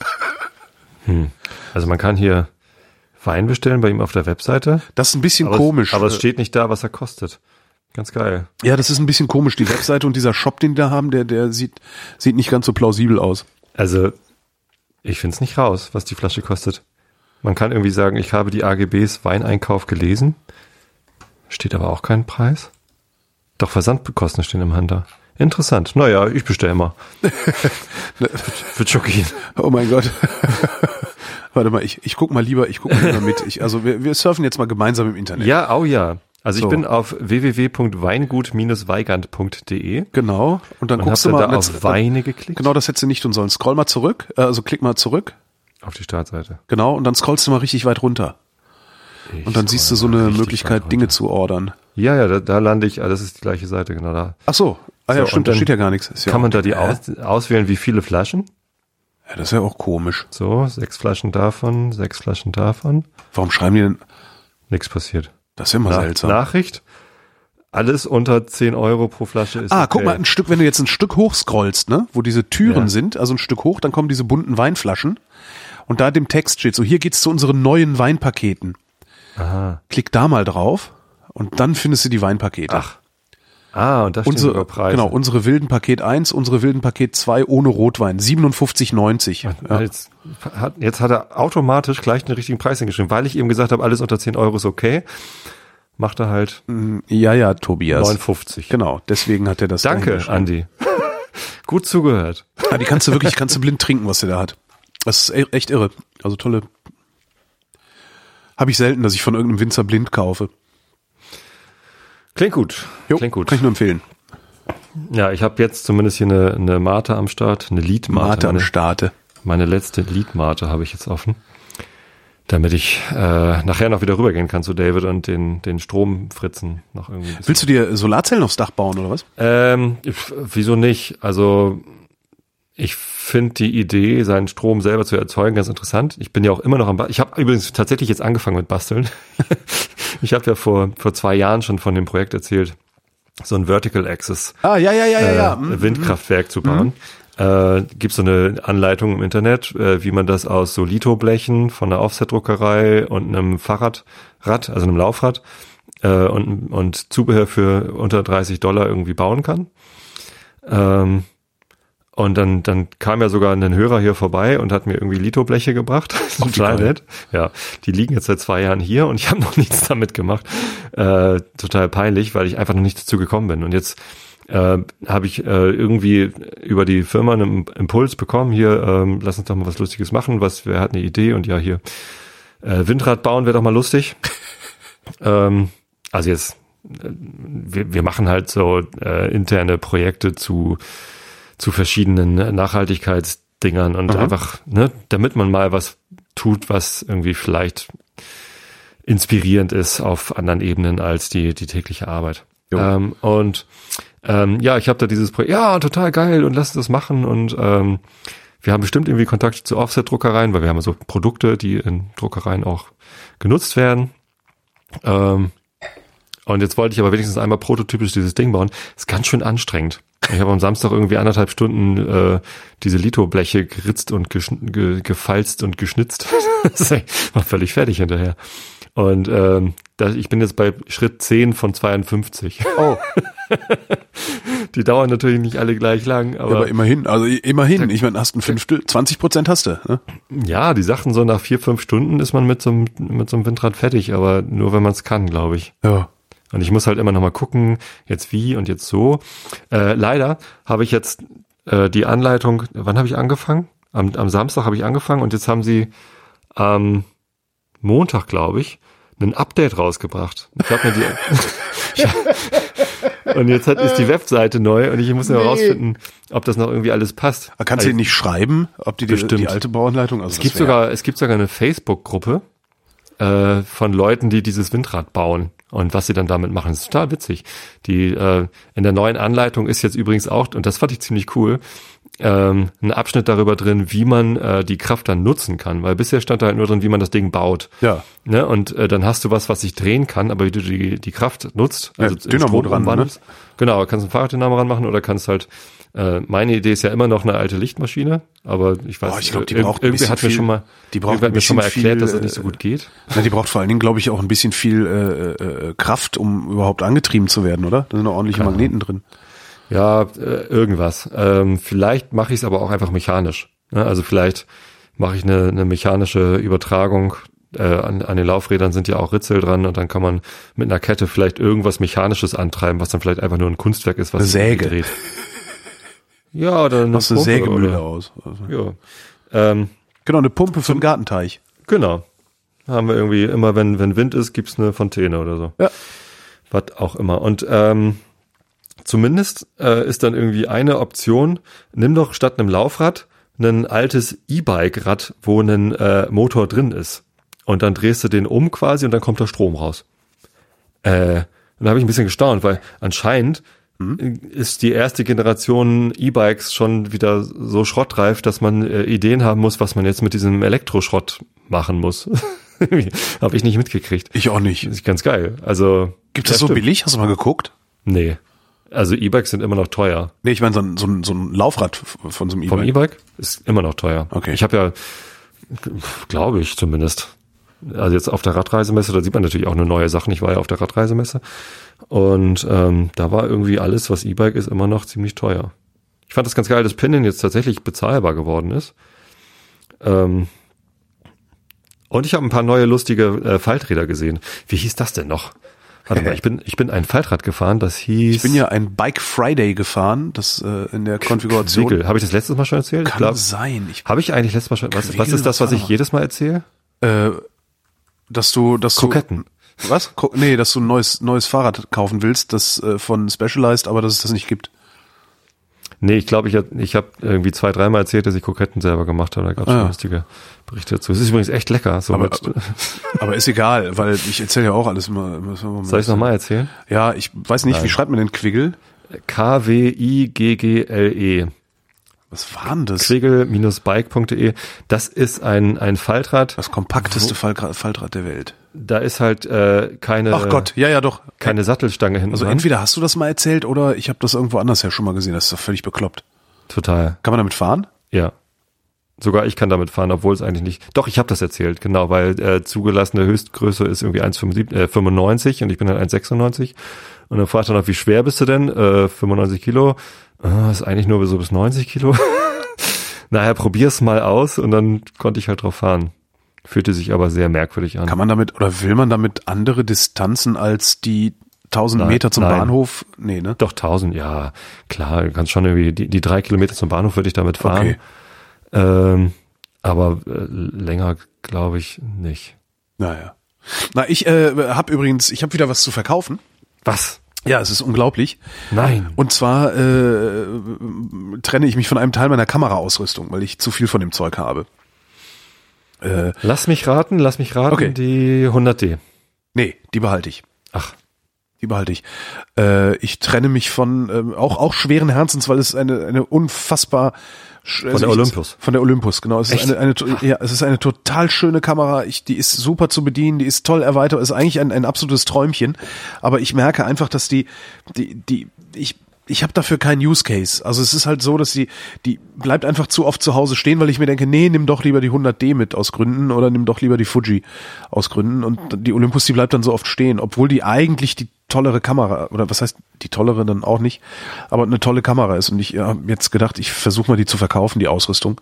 [SPEAKER 1] Hm. Also man kann hier Wein bestellen bei ihm auf der Webseite.
[SPEAKER 3] Das ist ein bisschen
[SPEAKER 1] aber
[SPEAKER 3] komisch.
[SPEAKER 1] Es, aber es steht nicht da, was er kostet. Ganz geil.
[SPEAKER 3] Ja, das ist ein bisschen komisch. Die Webseite und dieser Shop, den die da haben, der, der sieht, sieht nicht ganz so plausibel aus.
[SPEAKER 1] Also, ich finde es nicht raus, was die Flasche kostet. Man kann irgendwie sagen, ich habe die AGBs Weineinkauf gelesen. Steht aber auch kein Preis. Doch Versandkosten stehen im Hunter. Interessant. Naja, ich bestelle mal.
[SPEAKER 3] Wird schockierend. Oh mein Gott. Warte mal, ich, ich guck mal lieber, ich guck mal lieber mit. Ich, also wir, wir surfen jetzt mal gemeinsam im Internet.
[SPEAKER 1] Ja, oh ja. Also so. ich bin auf www.weingut-weigand.de.
[SPEAKER 3] Genau. Und dann
[SPEAKER 1] und
[SPEAKER 3] guckst du mal
[SPEAKER 1] da auf Weine geklickt.
[SPEAKER 3] Genau, das hättest du nicht tun sollen. Scroll mal zurück, äh, also klick mal zurück.
[SPEAKER 1] Auf die Startseite.
[SPEAKER 3] Genau, und dann scrollst du mal richtig weit runter. Ich und dann siehst du so eine Möglichkeit, Dinge zu ordern.
[SPEAKER 1] Ja, ja, da, da lande ich, ah, das ist die gleiche Seite, genau da.
[SPEAKER 3] Ach so, ah ja, so, stimmt, da steht ja gar nichts.
[SPEAKER 1] Ja kann man da die aus, auswählen, wie viele Flaschen?
[SPEAKER 3] Ja, das ist ja auch komisch.
[SPEAKER 1] So, sechs Flaschen davon, sechs Flaschen davon.
[SPEAKER 3] Warum schreiben die denn?
[SPEAKER 1] Nichts passiert.
[SPEAKER 3] Das ist immer
[SPEAKER 1] Na,
[SPEAKER 3] seltsam.
[SPEAKER 1] Nachricht. Alles unter 10 Euro pro Flasche ist.
[SPEAKER 3] Ah, okay. guck mal, ein Stück, wenn du jetzt ein Stück hoch scrollst, ne, wo diese Türen ja. sind, also ein Stück hoch, dann kommen diese bunten Weinflaschen. Und da dem Text steht so, hier geht's zu unseren neuen Weinpaketen.
[SPEAKER 1] Aha.
[SPEAKER 3] Klick da mal drauf und dann findest du die Weinpakete.
[SPEAKER 1] Ach. Ah, und da steht
[SPEAKER 3] unsere,
[SPEAKER 1] Preise.
[SPEAKER 3] Genau, unsere wilden Paket 1, unsere wilden Paket 2 ohne Rotwein, 57,90.
[SPEAKER 1] Ja. Jetzt, hat, jetzt hat er automatisch gleich den richtigen Preis hingeschrieben, weil ich ihm gesagt habe, alles unter 10 Euro ist okay. Macht er halt.
[SPEAKER 3] Mm, Ja, ja, Tobias.
[SPEAKER 1] 59.
[SPEAKER 3] Genau, deswegen hat er das.
[SPEAKER 1] Danke, Andi. Gut zugehört.
[SPEAKER 3] Ja, die kannst du wirklich, kannst du blind trinken, was der da hat. Das ist e- echt irre. Also tolle. Habe ich selten, dass ich von irgendeinem Winzer blind kaufe.
[SPEAKER 1] Klingt gut.
[SPEAKER 3] Jo,
[SPEAKER 1] Klingt gut.
[SPEAKER 3] Kann ich nur empfehlen.
[SPEAKER 1] Ja, ich habe jetzt zumindest hier eine, eine Mate am Start, eine Liedmate.
[SPEAKER 3] Mate am Starte.
[SPEAKER 1] meine letzte Liedmate habe ich jetzt offen. Damit ich äh, nachher noch wieder rübergehen kann zu David und den, den Stromfritzen noch irgendwie.
[SPEAKER 3] Willst du dir Solarzellen aufs Dach bauen oder was?
[SPEAKER 1] Ähm, wieso nicht? Also ich finde die Idee, seinen Strom selber zu erzeugen, ganz interessant. Ich bin ja auch immer noch am ba Ich habe übrigens tatsächlich jetzt angefangen mit Basteln. ich habe ja vor, vor zwei Jahren schon von dem Projekt erzählt, so ein Vertical Access
[SPEAKER 3] ah, ja, ja, ja, ja, ja.
[SPEAKER 1] Äh, Windkraftwerk mhm. zu bauen. Mhm. Äh, gibt so eine Anleitung im Internet, äh, wie man das aus Solito-Blechen von einer Offset-Druckerei und einem Fahrradrad, also einem Laufrad äh, und, und Zubehör für unter 30 Dollar irgendwie bauen kann. Ähm, und dann, dann kam ja sogar ein Hörer hier vorbei und hat mir irgendwie Litobleche gebracht. Total nett. Ja, die liegen jetzt seit zwei Jahren hier und ich habe noch nichts damit gemacht. Äh, total peinlich, weil ich einfach noch nicht dazu gekommen bin. Und jetzt äh, habe ich äh, irgendwie über die Firma einen Impuls bekommen, hier, ähm, lass uns doch mal was Lustiges machen, was, wer hat eine Idee und ja, hier, äh, Windrad bauen wäre doch mal lustig. ähm, also jetzt, äh, wir, wir machen halt so äh, interne Projekte zu zu verschiedenen Nachhaltigkeitsdingern und Aha. einfach, ne, damit man mal was tut, was irgendwie vielleicht inspirierend ist auf anderen Ebenen als die, die tägliche Arbeit. Ähm, und ähm, ja, ich habe da dieses Projekt, ja, total geil und lass das machen und ähm, wir haben bestimmt irgendwie Kontakt zu Offset-Druckereien, weil wir haben so Produkte, die in Druckereien auch genutzt werden. Ähm, und jetzt wollte ich aber wenigstens einmal prototypisch dieses Ding bauen. Ist ganz schön anstrengend. Ich habe am Samstag irgendwie anderthalb Stunden äh, diese Lithobleche geritzt und ge gefalzt und geschnitzt. war völlig fertig hinterher. Und ähm, das, ich bin jetzt bei Schritt 10 von 52.
[SPEAKER 3] Oh.
[SPEAKER 1] Die dauern natürlich nicht alle gleich lang, aber,
[SPEAKER 3] ja, aber immerhin, also immerhin, ich meine, hast ein Fünftel, 20 Prozent hast du. Ne?
[SPEAKER 1] Ja, die Sachen so nach vier, fünf Stunden ist man mit so einem, mit so einem Windrad fertig, aber nur wenn man es kann, glaube ich.
[SPEAKER 3] Ja.
[SPEAKER 1] Und ich muss halt immer noch mal gucken, jetzt wie und jetzt so. Äh, leider habe ich jetzt äh, die Anleitung, wann habe ich angefangen? Am, am Samstag habe ich angefangen und jetzt haben sie am Montag, glaube ich, ein Update rausgebracht. Ich habe mir die und jetzt hat, ist die Webseite neu und ich muss nee. herausfinden, ob das noch irgendwie alles passt.
[SPEAKER 3] Aber kannst du also, nicht schreiben, ob die, die, die alte Bauanleitung? Also
[SPEAKER 1] es gibt sogar es gibt sogar eine Facebook-Gruppe äh, von Leuten, die dieses Windrad bauen und was sie dann damit machen. Das ist total witzig. Die äh, in der neuen Anleitung ist jetzt übrigens auch, und das fand ich ziemlich cool, ähm, einen Abschnitt darüber drin, wie man äh, die Kraft dann nutzen kann, weil bisher stand da halt nur drin, wie man das Ding baut.
[SPEAKER 3] Ja.
[SPEAKER 1] Ne? Und äh, dann hast du was, was sich drehen kann, aber wie du die, die Kraft nutzt,
[SPEAKER 3] Ja,
[SPEAKER 1] also in
[SPEAKER 3] Dynamo dran, ne?
[SPEAKER 1] Genau, kannst ein Fahrraddynamo ranmachen oder kannst halt äh, meine Idee ist ja immer noch eine alte Lichtmaschine, aber ich weiß,
[SPEAKER 3] Boah, ich glaub, die braucht
[SPEAKER 1] irgendwie hat mir
[SPEAKER 3] viel-
[SPEAKER 1] schon mal,
[SPEAKER 3] die braucht
[SPEAKER 1] hat mir schon mal erklärt,
[SPEAKER 3] viel,
[SPEAKER 1] dass es nicht so
[SPEAKER 3] äh,
[SPEAKER 1] gut geht.
[SPEAKER 3] Na, die braucht vor allen Dingen, glaube ich, auch ein bisschen viel äh, äh, Kraft, um überhaupt angetrieben zu werden, oder? Da sind noch ordentliche Magneten drin.
[SPEAKER 1] Ja, äh, irgendwas. Ähm, vielleicht mache ich es aber auch einfach mechanisch. Ne? Also vielleicht mache ich eine, eine mechanische Übertragung. Äh, an, an den Laufrädern sind ja auch Ritzel dran und dann kann man mit einer Kette vielleicht irgendwas Mechanisches antreiben, was dann vielleicht einfach nur ein Kunstwerk ist, was
[SPEAKER 3] Eine Säge.
[SPEAKER 1] dreht. Ja, oder eine,
[SPEAKER 3] Machst eine Sägemühle aus. Also.
[SPEAKER 1] Ja. Ähm,
[SPEAKER 3] Genau, eine Pumpe für den Gartenteich.
[SPEAKER 1] genau. Haben wir irgendwie immer, wenn, wenn Wind ist, gibt's eine Fontäne oder so.
[SPEAKER 3] Ja.
[SPEAKER 1] was auch immer. Und ähm, zumindest äh, ist dann irgendwie eine Option, nimm doch statt einem Laufrad ein altes E-Bike-Rad, wo ein äh, Motor drin ist. Und dann drehst du den um quasi und dann kommt da Strom raus. Äh, und da habe ich ein bisschen gestaunt, weil anscheinend ist die erste Generation E-Bikes schon wieder so schrottreif, dass man äh, Ideen haben muss, was man jetzt mit diesem Elektroschrott machen muss. habe ich nicht mitgekriegt.
[SPEAKER 3] Ich auch nicht.
[SPEAKER 1] Das ist ganz geil. Also
[SPEAKER 3] Gibt das so billig? Hast du mal geguckt?
[SPEAKER 1] Nee. Also E-Bikes sind immer noch teuer.
[SPEAKER 3] Nee, ich meine so ein, so ein, so ein Laufrad von so einem
[SPEAKER 1] Vom
[SPEAKER 3] E-Bike.
[SPEAKER 1] E-Bike ist immer noch teuer.
[SPEAKER 3] Okay.
[SPEAKER 1] Ich habe ja, glaube ich zumindest, also jetzt auf der Radreisemesse, da sieht man natürlich auch nur neue Sachen. Ich war ja auf der Radreisemesse und ähm, da war irgendwie alles, was E-Bike ist, immer noch ziemlich teuer. Ich fand das ganz geil, dass Pinnen jetzt tatsächlich bezahlbar geworden ist. Ähm, und ich habe ein paar neue lustige äh, Falträder gesehen. Wie hieß das denn noch? Warte mal, ich bin, ich bin ein Faltrad gefahren, das hieß.
[SPEAKER 3] Ich bin ja ein Bike Friday gefahren, das äh, in der Konfiguration.
[SPEAKER 1] Quiggle. Habe ich das letztes Mal schon erzählt? Ich
[SPEAKER 3] Kann
[SPEAKER 1] glaub,
[SPEAKER 3] sein. Ich,
[SPEAKER 1] Habe ich eigentlich letztes Mal schon. Was, was
[SPEAKER 3] Quiggle,
[SPEAKER 1] ist das,
[SPEAKER 3] was
[SPEAKER 1] was ich jedes Mal erzähle?
[SPEAKER 3] äh, dass du, dass
[SPEAKER 1] Kroketten.
[SPEAKER 3] du, was? Ko nee, dass du ein neues, neues Fahrrad kaufen willst, das äh, von Specialized, aber dass es das nicht gibt.
[SPEAKER 1] Nee, ich glaube, ich, hab- ich habe irgendwie zwei, dreimal erzählt, dass ich Kroketten selber gemacht habe. Da gab es
[SPEAKER 3] Ah.
[SPEAKER 1] lustige Berichte dazu. Es ist übrigens echt lecker. So
[SPEAKER 3] Aber-
[SPEAKER 1] mit,
[SPEAKER 3] Aber ist egal, weil ich erzähle ja auch alles immer. immer so-
[SPEAKER 1] soll ich es nochmal erzählen?
[SPEAKER 3] Ja, ich weiß nicht, wie schreibt man denn Quiggle?
[SPEAKER 1] K-W-I-G-G-L-E.
[SPEAKER 3] Was war denn das?
[SPEAKER 1] Quiggle-bike.de. Das ist ein, ein Faltrad.
[SPEAKER 3] Das kompakteste Faltrad, Faltrad der Welt.
[SPEAKER 1] Da ist halt äh, keine,
[SPEAKER 3] Ach Gott, ja, ja, doch.
[SPEAKER 1] keine Sattelstange hinten
[SPEAKER 3] Also
[SPEAKER 1] dran.
[SPEAKER 3] entweder hast du das mal erzählt oder ich habe das irgendwo anders ja schon mal gesehen. Das ist doch völlig bekloppt.
[SPEAKER 1] Total.
[SPEAKER 3] Kann man damit fahren?
[SPEAKER 1] Ja. Sogar ich kann damit fahren, obwohl es eigentlich nicht. Doch, ich habe das erzählt, genau, weil äh, zugelassene Höchstgröße ist irgendwie 1,95 äh, 95 und ich bin halt 1,96. Und dann fragt er noch, wie schwer bist du denn? Äh, 95 Kilo. Ah, ist eigentlich nur so bis 90 Kilo. naja, probier's mal aus und dann konnte ich halt drauf fahren. Fühlte sich aber sehr merkwürdig an.
[SPEAKER 3] Kann man damit oder will man damit andere Distanzen als die 1000
[SPEAKER 1] Nein,
[SPEAKER 3] Meter zum
[SPEAKER 1] nein.
[SPEAKER 3] Bahnhof? Nee, ne?
[SPEAKER 1] Doch 1000, ja, klar, du kannst schon irgendwie, die, die drei Kilometer zum Bahnhof würde ich damit fahren.
[SPEAKER 3] Okay.
[SPEAKER 1] Ähm, aber äh, länger glaube ich nicht.
[SPEAKER 3] Naja. Na, ich äh, habe übrigens, ich habe wieder was zu verkaufen.
[SPEAKER 1] Was?
[SPEAKER 3] Ja, es ist unglaublich.
[SPEAKER 1] Nein.
[SPEAKER 3] Und zwar äh, trenne ich mich von einem Teil meiner Kameraausrüstung, weil ich zu viel von dem Zeug habe. Äh,
[SPEAKER 1] Lass mich raten, lass mich raten,
[SPEAKER 3] Okay.
[SPEAKER 1] die 100D.
[SPEAKER 3] nee, die behalte ich.
[SPEAKER 1] Ach,
[SPEAKER 3] Die behalte ich. Äh, ich trenne mich von ähm, auch auch schweren Herzens, weil es eine eine unfassbar
[SPEAKER 1] Von der Olympus.
[SPEAKER 3] Von der Olympus, genau. Es ist eine, eine ja, es ist eine total schöne Kamera. Ich, die ist super zu bedienen, die ist toll erweitert, ist eigentlich ein, ein absolutes Träumchen. Aber ich merke einfach, dass die die die ich ich habe dafür keinen Use Case. Also es ist halt so, dass die die bleibt einfach zu oft zu Hause stehen, weil ich mir denke, nee, nimm doch lieber die 100D mit aus Gründen oder nimm doch lieber die Fuji aus Gründen und die Olympus, die bleibt dann so oft stehen, obwohl die eigentlich die tollere Kamera oder was heißt die tollere dann auch nicht, aber eine tolle Kamera ist und ich habe jetzt gedacht, ich versuche mal die zu verkaufen, die Ausrüstung.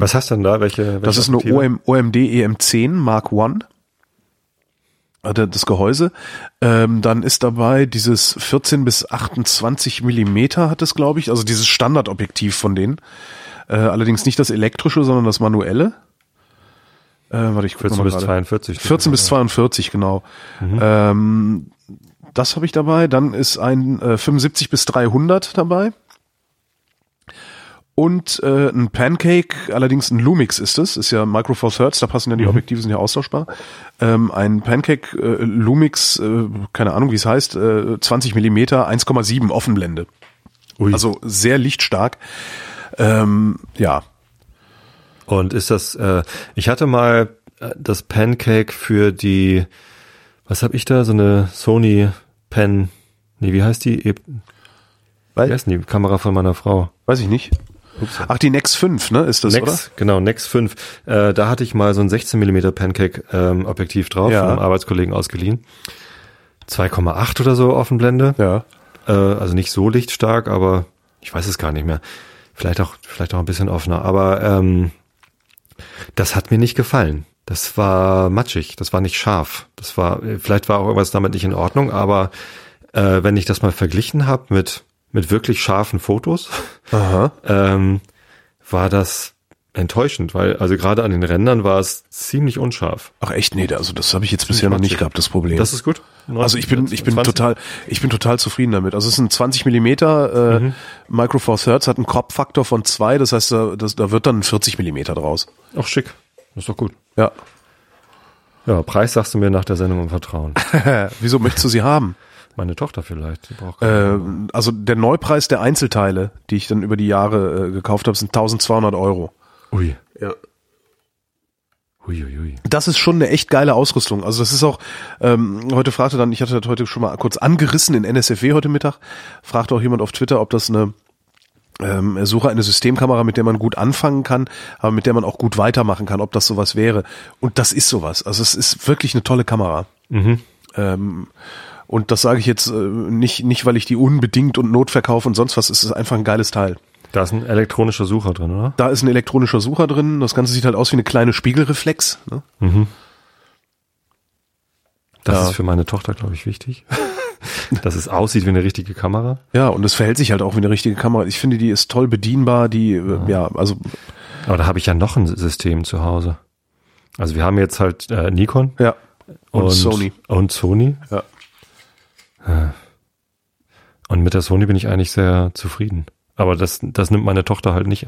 [SPEAKER 1] was hast du denn da? Welche, welche
[SPEAKER 3] Das ist eine? OM, OMD EM10 Mark One. Er Das Gehäuse. Ähm, dann ist dabei dieses 14 bis 28 Millimeter hat es, glaube ich. Also dieses Standardobjektiv von denen. Äh, allerdings nicht das elektrische, sondern das manuelle. Äh, warte, ich guck
[SPEAKER 1] 14
[SPEAKER 3] mal
[SPEAKER 1] bis
[SPEAKER 3] gerade.
[SPEAKER 1] 42.
[SPEAKER 3] 14 bis 42, genau. Ähm, das habe ich dabei. Dann ist ein äh, 75 bis 300 dabei. Und äh, ein Pancake, allerdings ein Lumix ist es, ist ja Micro Four Thirds, da passen ja die Objektive, sind ja austauschbar. Ähm, ein Pancake äh, Lumix, äh, keine Ahnung wie es heißt, äh, 20 Millimeter, 1,7 Offenblende. Ui. Also sehr lichtstark. Ähm, ja.
[SPEAKER 1] Und ist das, äh, ich hatte mal äh, das Pancake für die, was habe ich da, so eine Sony Pen, nee, wie heißt die? E Wie heißt die Kamera von meiner Frau?
[SPEAKER 3] Weiß ich nicht. Ups. Ach, die Nex 5, ne, ist das,
[SPEAKER 1] Nex,
[SPEAKER 3] oder?
[SPEAKER 1] Genau, Nex 5. Äh, da hatte ich mal so ein 16 mm Pancake ähm, Objektiv drauf, ja. von einem Arbeitskollegen ausgeliehen. 2,8 oder so Offenblende.
[SPEAKER 3] Ja.
[SPEAKER 1] Äh, also nicht so lichtstark, aber ich weiß es gar nicht mehr. Vielleicht auch, vielleicht auch ein bisschen offener. Aber ähm, das hat mir nicht gefallen. Das war matschig, das war nicht scharf. Das war, vielleicht war auch irgendwas damit nicht in Ordnung, aber äh, wenn ich das mal verglichen habe mit, mit wirklich scharfen Fotos, ähm, war das enttäuschend, weil also gerade an den Rändern war es ziemlich unscharf.
[SPEAKER 3] Ach echt nee, also das habe ich jetzt bisher noch nicht gehabt, das Problem.
[SPEAKER 1] Das ist gut.
[SPEAKER 3] Also ich bin ich bin 20? total ich bin total zufrieden damit. Also es ist ein 20 Millimeter äh, mhm. Micro Four Thirds hat einen Crop Faktor von zwei, das heißt da, das, da wird dann 40 Millimeter draus.
[SPEAKER 1] Ach schick, das ist doch gut.
[SPEAKER 3] Ja.
[SPEAKER 1] Ja, Preis sagst du mir nach der Sendung im Vertrauen.
[SPEAKER 3] Wieso möchtest du sie haben?
[SPEAKER 1] Meine Tochter vielleicht.
[SPEAKER 3] Äh, also der Neupreis der Einzelteile, die ich dann über die Jahre äh, gekauft habe, sind 1200 Euro.
[SPEAKER 1] Ui.
[SPEAKER 3] Ja. Uiuiui. Das ist schon eine echt geile Ausrüstung. Also das ist auch, ähm, heute fragte dann, ich hatte das heute schon mal kurz angerissen in NSFW heute Mittag, fragte auch jemand auf Twitter, ob das eine ähm, suche eine Systemkamera, mit der man gut anfangen kann, aber mit der man auch gut weitermachen kann, ob das sowas wäre. Und das ist sowas. Also es ist wirklich eine tolle Kamera.
[SPEAKER 1] Mhm.
[SPEAKER 3] Ähm, und das sage ich jetzt äh, nicht, nicht, weil ich die unbedingt und Not verkaufe und sonst was. Es ist einfach ein geiles Teil.
[SPEAKER 1] Da ist ein elektronischer Sucher drin, oder?
[SPEAKER 3] Da ist ein elektronischer Sucher drin. Das Ganze sieht halt aus wie eine kleine Spiegelreflex. Ne?
[SPEAKER 1] Mhm. Das ja. ist für meine Tochter, glaube ich, wichtig. dass es aussieht wie eine richtige Kamera.
[SPEAKER 3] Ja, und es verhält sich halt auch wie eine richtige Kamera. Ich finde, die ist toll bedienbar, die, ja, ja also.
[SPEAKER 1] Aber da habe ich ja noch ein System zu Hause. Also wir haben jetzt halt äh, Nikon.
[SPEAKER 3] Ja.
[SPEAKER 1] Und, und Sony. Und Sony.
[SPEAKER 3] Ja.
[SPEAKER 1] Und mit der Sony bin ich eigentlich sehr zufrieden. Aber das, das nimmt meine Tochter halt nicht.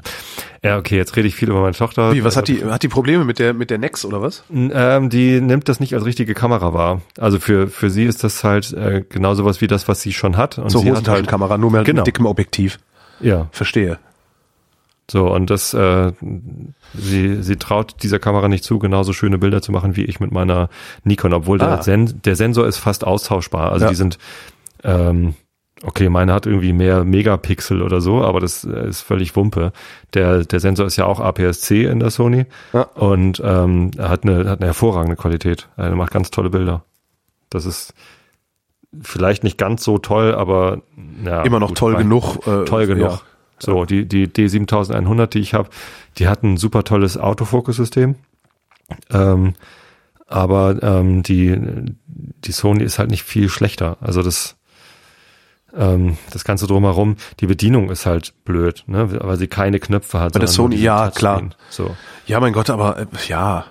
[SPEAKER 1] Ja, okay, jetzt rede ich viel über meine Tochter.
[SPEAKER 3] Wie, was hat die, hat die Probleme mit der, mit der Nex oder was?
[SPEAKER 1] Ähm, die nimmt das nicht als richtige Kamera wahr. Also für, für sie ist das halt äh, genau sowas wie das, was sie schon hat.
[SPEAKER 3] Und so sie hat halt Kamera, nur mehr genau. mit dickem Objektiv.
[SPEAKER 1] Ja.
[SPEAKER 3] Verstehe.
[SPEAKER 1] So, und das, äh, sie, sie traut dieser Kamera nicht zu, genauso schöne Bilder zu machen wie ich mit meiner Nikon, obwohl ah. der, Sen der Sensor ist fast austauschbar. Also ja. die sind, ähm, Okay, meine hat irgendwie mehr Megapixel oder so, aber das äh, ist völlig Wumpe. Der, der Sensor ist ja auch APS-C in der Sony ja. und ähm, hat, eine, hat eine hervorragende Qualität. Er macht ganz tolle Bilder. Das ist vielleicht nicht ganz so toll, aber ja,
[SPEAKER 3] immer noch gut, toll genug.
[SPEAKER 1] Äh, toll genug. Ja. So, die, die D7100, die ich habe, die hat ein super tolles Autofokussystem. Ähm, aber ähm, die, die Sony ist halt nicht viel schlechter. Also das ähm, das Ganze drumherum, die Bedienung ist halt blöd, ne? weil sie keine Knöpfe hat.
[SPEAKER 3] Bei der Sony, ja, klar.
[SPEAKER 1] So.
[SPEAKER 3] Ja, mein Gott, aber äh, ja.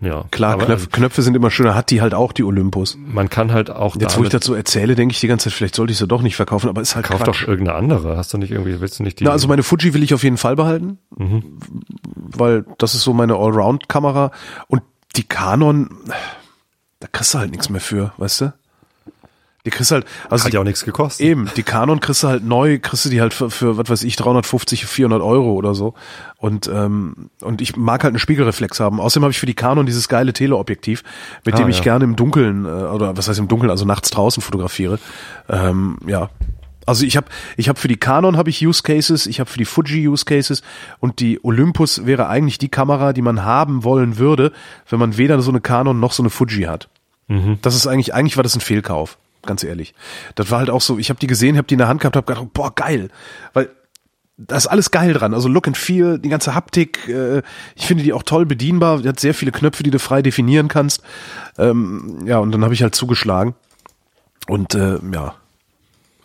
[SPEAKER 1] Ja.
[SPEAKER 3] Klar, aber, Knöpfe, Knöpfe sind immer schöner, hat die halt auch die Olympus.
[SPEAKER 1] Man kann halt auch.
[SPEAKER 3] Jetzt, wo ich dazu erzähle, denke ich die ganze Zeit, vielleicht sollte ich sie doch nicht verkaufen, aber ist halt
[SPEAKER 1] Kauf
[SPEAKER 3] Quatsch.
[SPEAKER 1] doch irgendeine andere. Hast du nicht irgendwie, willst du nicht die?
[SPEAKER 3] Na, also meine Fuji will ich auf jeden Fall behalten, mhm. weil das ist so meine Allround-Kamera und die Canon, da kriegst du halt nichts mehr für, weißt du? Die kriegst halt, also
[SPEAKER 1] hat ja auch nichts gekostet.
[SPEAKER 3] Eben, die Canon kriegst du halt neu, kriegst du die halt für, für was weiß ich 350, 400 Euro oder so. Und ähm, und ich mag halt einen Spiegelreflex haben. Außerdem habe ich für die Canon dieses geile Teleobjektiv, mit ah, dem ich ja. gerne im Dunkeln äh, oder was heißt im Dunkeln, also nachts draußen fotografiere. Ähm, ja, also ich habe ich hab für die Canon habe ich Use Cases, ich habe für die Fuji Use Cases und die Olympus wäre eigentlich die Kamera, die man haben wollen würde, wenn man weder so eine Canon noch so eine Fuji hat.
[SPEAKER 1] Mhm.
[SPEAKER 3] Das ist eigentlich eigentlich war das ein Fehlkauf ganz ehrlich. Das war halt auch so, ich habe die gesehen, habe die in der Hand gehabt, habe gedacht, boah, geil. Weil da ist alles geil dran. Also Look and Feel, die ganze Haptik, äh, ich finde die auch toll bedienbar. Die hat sehr viele Knöpfe, die du frei definieren kannst. Ähm, ja, und dann habe ich halt zugeschlagen. Und äh, ja,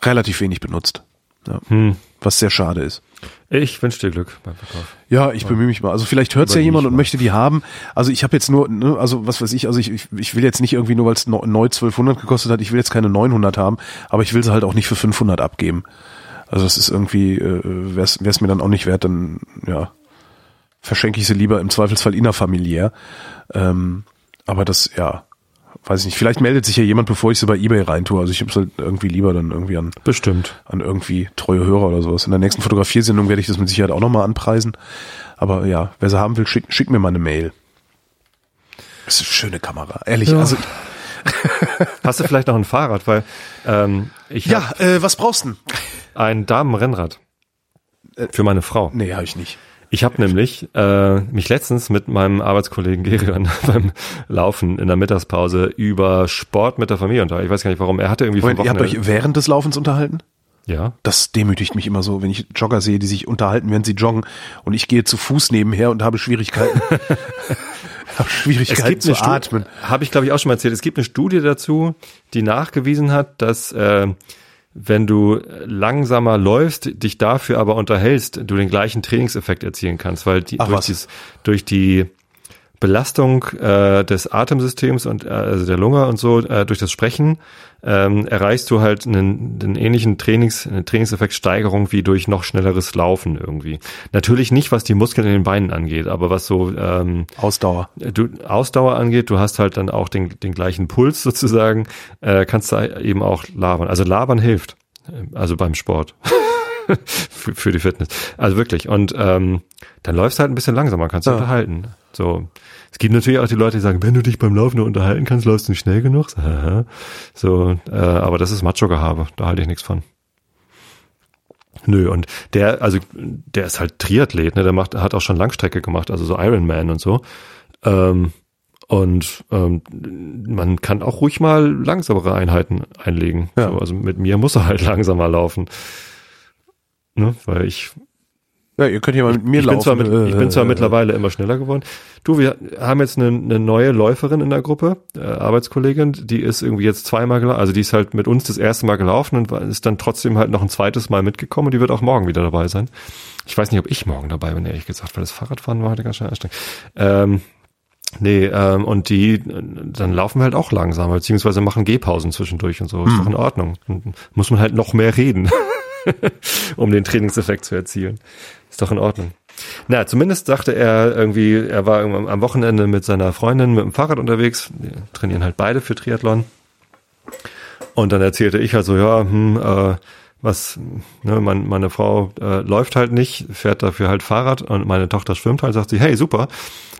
[SPEAKER 3] relativ wenig benutzt. Ja.
[SPEAKER 1] Hm.
[SPEAKER 3] Was sehr schade ist.
[SPEAKER 1] Ich wünsche dir Glück beim Verkauf.
[SPEAKER 3] Ja, ich bemühe mich mal. Also vielleicht hört es ja jemand und möchte die haben. Also ich habe jetzt nur, ne, also was weiß ich, also ich, ich, ich will jetzt nicht irgendwie nur, weil es neu 1200 gekostet hat, ich will jetzt keine 900 haben, aber ich will sie halt auch nicht für 500 abgeben. Also das ist irgendwie, äh, wäre es mir dann auch nicht wert, dann ja verschenke ich sie lieber im Zweifelsfall innerfamiliär. Ähm, aber das, ja, weiß ich nicht. Vielleicht meldet sich ja jemand, bevor ich sie bei eBay reintue. Also ich habe es halt irgendwie lieber dann irgendwie an,
[SPEAKER 1] Bestimmt.
[SPEAKER 3] an irgendwie treue Hörer oder sowas. In der nächsten Fotografiersendung werde ich das mit Sicherheit auch nochmal anpreisen. Aber ja, wer sie haben will, schick, schick mir mal eine Mail. Das ist eine schöne Kamera, ehrlich.
[SPEAKER 1] Ja.
[SPEAKER 3] Also
[SPEAKER 1] Hast du vielleicht noch ein Fahrrad? Weil ähm, ich
[SPEAKER 3] ja, äh, was brauchst du denn?
[SPEAKER 1] ein Damenrennrad für meine Frau.
[SPEAKER 3] Nee, habe ich nicht.
[SPEAKER 1] Ich habe nämlich äh, mich letztens mit meinem Arbeitskollegen Gerion beim Laufen in der Mittagspause über Sport mit der Familie unterhalten. Ich weiß gar nicht warum. Er hatte irgendwie
[SPEAKER 3] Moment, ihr habt euch während des Laufens unterhalten?
[SPEAKER 1] ja.
[SPEAKER 3] Das demütigt mich immer so, wenn ich Jogger sehe, die sich unterhalten, während sie joggen und ich gehe zu Fuß nebenher und habe Schwierigkeiten. habe Schwierigkeiten zu atmen.
[SPEAKER 1] Habe ich glaube ich auch schon mal erzählt. Es gibt eine Studie dazu, die nachgewiesen hat, dass äh, wenn du langsamer läufst, dich dafür aber unterhältst, du den gleichen Trainingseffekt erzielen kannst, weil die,
[SPEAKER 3] Ach,
[SPEAKER 1] durch, dies, durch die Belastung äh, des Atemsystems und äh, also der Lunge und so äh, durch das Sprechen ähm, erreichst du halt einen, einen ähnlichen Trainings, eine Trainingseffektsteigerung wie durch noch schnelleres Laufen irgendwie. Natürlich nicht, was die Muskeln in den Beinen angeht, aber was so ähm,
[SPEAKER 3] Ausdauer.
[SPEAKER 1] du, Ausdauer angeht, du hast halt dann auch den, den gleichen Puls sozusagen, äh, kannst da eben auch labern. Also labern hilft, äh, also beim Sport. für, für die Fitness. Also wirklich. Und ähm, dann läufst du halt ein bisschen langsamer, kannst du
[SPEAKER 3] Ja.
[SPEAKER 1] unterhalten. So. Es gibt natürlich auch die Leute, die sagen, wenn du dich beim Laufen nur unterhalten kannst, läufst du nicht schnell genug. So, äh, aber das ist Macho-Gehabe, da halte ich nichts von. Nö, und der, also der ist halt Triathlet, ne? Der macht, hat auch schon Langstrecke gemacht, also so Ironman und so. Ähm, und ähm, man kann auch ruhig mal langsamere Einheiten einlegen.
[SPEAKER 3] Ja.
[SPEAKER 1] So, also mit mir muss er halt langsamer laufen. Ne? Weil ich
[SPEAKER 3] Ja, ihr könnt ja mal mit mir
[SPEAKER 1] ich
[SPEAKER 3] laufen.
[SPEAKER 1] bin, zwar mit, ich bin zwar
[SPEAKER 3] Äh,
[SPEAKER 1] mittlerweile immer schneller geworden. Du, wir haben jetzt eine, eine neue Läuferin in der Gruppe, äh, Arbeitskollegin, die ist irgendwie jetzt zweimal gelaufen, also die ist halt mit uns das erste Mal gelaufen und ist dann trotzdem halt noch ein zweites Mal mitgekommen und die wird auch morgen wieder dabei sein. Ich weiß nicht, ob ich morgen dabei bin, ehrlich gesagt, weil das Fahrradfahren war heute ganz schön anstrengend. Ähm, nee, ähm, und die, dann laufen wir halt auch langsamer, beziehungsweise machen Gehpausen zwischendurch und so, ist doch in Ordnung. Dann muss man halt noch mehr reden, um den Trainingseffekt zu erzielen. Ist doch in Ordnung. Na, zumindest sagte er irgendwie, er war am Wochenende mit seiner Freundin mit dem Fahrrad unterwegs. Wir trainieren halt beide für Triathlon. Und dann erzählte ich halt so, ja, hm, äh, was, ne, mein, meine Frau äh, läuft halt nicht, fährt dafür halt Fahrrad und meine Tochter schwimmt halt, sagt sie, hey, super,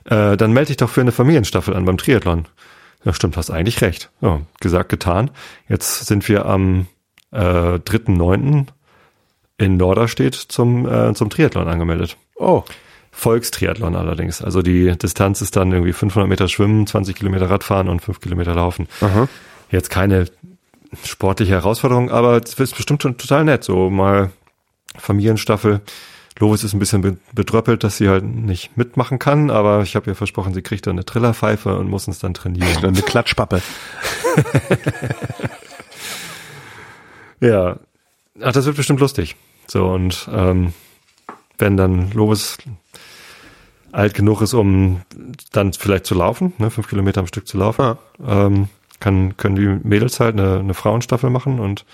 [SPEAKER 1] äh, dann melde dich doch für eine Familienstaffel an beim Triathlon. Ja, stimmt, hast eigentlich recht. Ja, gesagt, getan. Jetzt sind wir am äh, 3.9. in Norderstedt zum, äh, zum Triathlon angemeldet.
[SPEAKER 3] Oh,
[SPEAKER 1] Volkstriathlon allerdings. Also die Distanz ist dann irgendwie 500 Meter Schwimmen, 20 Kilometer Radfahren und 5 Kilometer Laufen.
[SPEAKER 3] aha.
[SPEAKER 1] Jetzt keine sportliche Herausforderung, aber es ist bestimmt schon total nett. So mal Familienstaffel. Lovis ist ein bisschen be- bedröppelt, dass sie halt nicht mitmachen kann, aber ich habe ihr versprochen, sie kriegt dann eine Trillerpfeife und muss uns dann trainieren.
[SPEAKER 3] Dann eine Klatschpappe.
[SPEAKER 1] Ja. Ach, das wird bestimmt lustig. So, und ähm, wenn dann Lovis alt genug ist, um dann vielleicht zu laufen, ne, fünf Kilometer am Stück zu laufen,
[SPEAKER 3] Ja.
[SPEAKER 1] ähm, kann, können die Mädels halt eine, eine Frauenstaffel machen und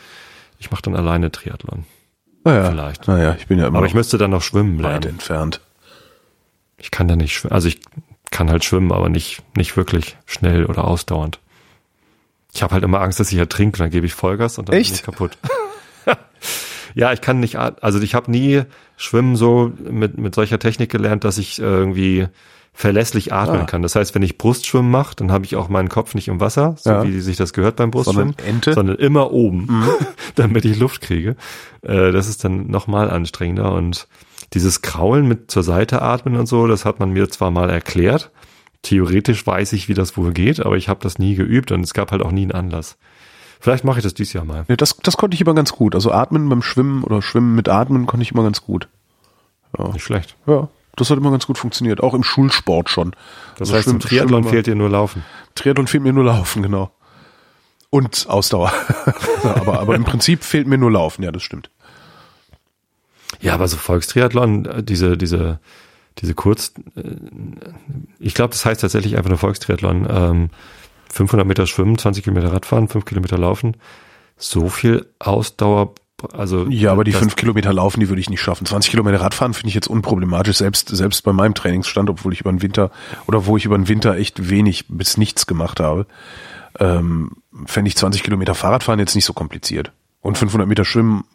[SPEAKER 1] ich mache dann alleine Triathlon.
[SPEAKER 3] Naja,
[SPEAKER 1] Vielleicht.
[SPEAKER 3] Naja, ich bin ja immer
[SPEAKER 1] Aber ich müsste dann noch schwimmen
[SPEAKER 3] weit
[SPEAKER 1] lernen.
[SPEAKER 3] entfernt.
[SPEAKER 1] Ich kann da nicht schwimmen. Also ich kann halt schwimmen, aber nicht, nicht wirklich schnell oder ausdauernd. Ich habe halt immer Angst, dass ich ertrinke, dann gebe ich Vollgas und dann
[SPEAKER 3] Echt?
[SPEAKER 1] bin ich kaputt. ja, ich kann nicht, also ich habe nie Schwimmen so mit, mit solcher Technik gelernt, dass ich irgendwie verlässlich atmen
[SPEAKER 3] Ah.
[SPEAKER 1] kann. Das heißt, wenn ich Brustschwimmen mache, dann habe ich auch meinen Kopf nicht im Wasser, so
[SPEAKER 3] Ja.
[SPEAKER 1] wie sich das gehört beim Brustschwimmen,
[SPEAKER 3] Sondern Ente? Mhm.
[SPEAKER 1] sondern immer oben, damit ich Luft kriege. Äh, das ist dann nochmal anstrengender und dieses Kraulen mit zur Seite atmen und so, das hat man mir zwar mal erklärt. Theoretisch weiß ich, wie das wohl geht, aber ich habe das nie geübt und es gab halt auch nie einen Anlass. Vielleicht mache ich das dieses Jahr mal.
[SPEAKER 3] Ja, das, das konnte ich immer ganz gut. Also atmen beim Schwimmen oder Schwimmen mit Atmen konnte ich immer ganz gut.
[SPEAKER 1] Nicht schlecht.
[SPEAKER 3] Ja, das hat immer ganz gut funktioniert. Auch im Schulsport schon.
[SPEAKER 1] Das
[SPEAKER 3] Also
[SPEAKER 1] heißt, im
[SPEAKER 3] Schwimmen-
[SPEAKER 1] Triathlon
[SPEAKER 3] Schwimmen-
[SPEAKER 1] fehlt dir nur Laufen.
[SPEAKER 3] Triathlon fehlt mir nur Laufen, genau. Und Ausdauer. ja, aber, aber im Prinzip fehlt mir nur Laufen, ja, das stimmt.
[SPEAKER 1] Ja, aber so Volkstriathlon, äh, diese, diese, diese Kurz, äh, ich glaube, das heißt tatsächlich einfach nur Volkstriathlon. Ähm, 500 Meter schwimmen, 20 Kilometer Radfahren, 5 Kilometer laufen. So viel Ausdauer, also.
[SPEAKER 3] Ja, aber die
[SPEAKER 1] das-
[SPEAKER 3] fünf Kilometer laufen, die würde ich nicht schaffen. 20 Kilometer Radfahren finde ich jetzt unproblematisch, selbst, selbst bei meinem Trainingsstand, obwohl ich über den Winter oder wo ich über den Winter echt wenig bis nichts gemacht habe. ähm, fände ich 20 Kilometer Fahrradfahren jetzt nicht so kompliziert. Und 500 Meter Schwimmen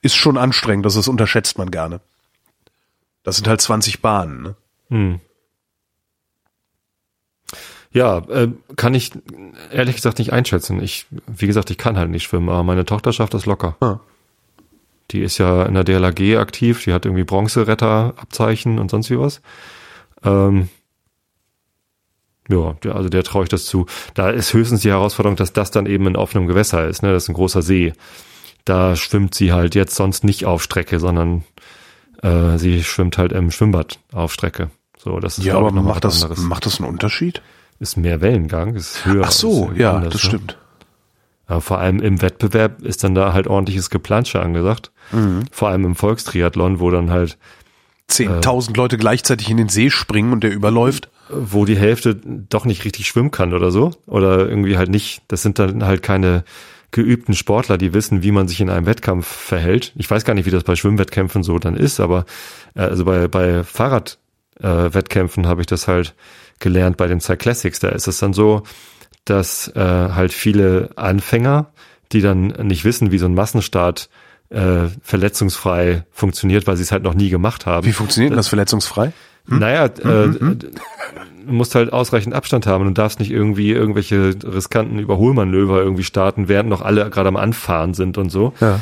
[SPEAKER 3] ist schon anstrengend, das, das unterschätzt man gerne. Das sind halt 20 Bahnen. Ne? Hm.
[SPEAKER 1] Ja, äh, kann ich ehrlich gesagt nicht einschätzen. Ich, wie gesagt, ich kann halt nicht schwimmen, aber meine Tochter schafft das locker. Ah. Die ist ja in der DLAG aktiv, die hat irgendwie Bronzeretterabzeichen und sonst wie was. Ähm, ja, also der traue ich das zu. Da ist höchstens die Herausforderung, dass das dann eben in offenem Gewässer ist, ne? Das ist ein großer See. Da schwimmt sie halt jetzt sonst nicht auf Strecke, sondern äh, sie schwimmt halt im Schwimmbad auf Strecke. So, das ist
[SPEAKER 3] ja, aber macht das, anderes. macht das einen Unterschied?
[SPEAKER 1] Ist mehr Wellengang, ist höher.
[SPEAKER 3] Ach so, ja, anders, das ne? stimmt.
[SPEAKER 1] Ja, vor allem im Wettbewerb ist dann da halt ordentliches Geplansche angesagt. Mhm. Vor allem im Volkstriathlon, wo dann halt
[SPEAKER 3] 10.000 äh, Leute gleichzeitig in den See springen und der überläuft.
[SPEAKER 1] Wo die Hälfte doch nicht richtig schwimmen kann oder so. Oder irgendwie halt nicht. Das sind dann halt keine geübten Sportler, die wissen, wie man sich in einem Wettkampf verhält. Ich weiß gar nicht, wie das bei Schwimmwettkämpfen so dann ist, aber äh, also bei, bei Fahrradwettkämpfen äh, habe ich das halt gelernt bei den Cyclassics. Da ist es dann so, dass äh, halt viele Anfänger, die dann nicht wissen, wie so ein Massenstart äh, verletzungsfrei funktioniert, weil sie es halt noch nie gemacht haben.
[SPEAKER 3] Wie funktioniert das, das verletzungsfrei?
[SPEAKER 1] Hm? Naja, äh, mhm, mhm. du musst halt ausreichend Abstand haben und darfst nicht irgendwie irgendwelche riskanten Überholmanöver irgendwie starten, während noch alle gerade am Anfahren sind und so. Ja.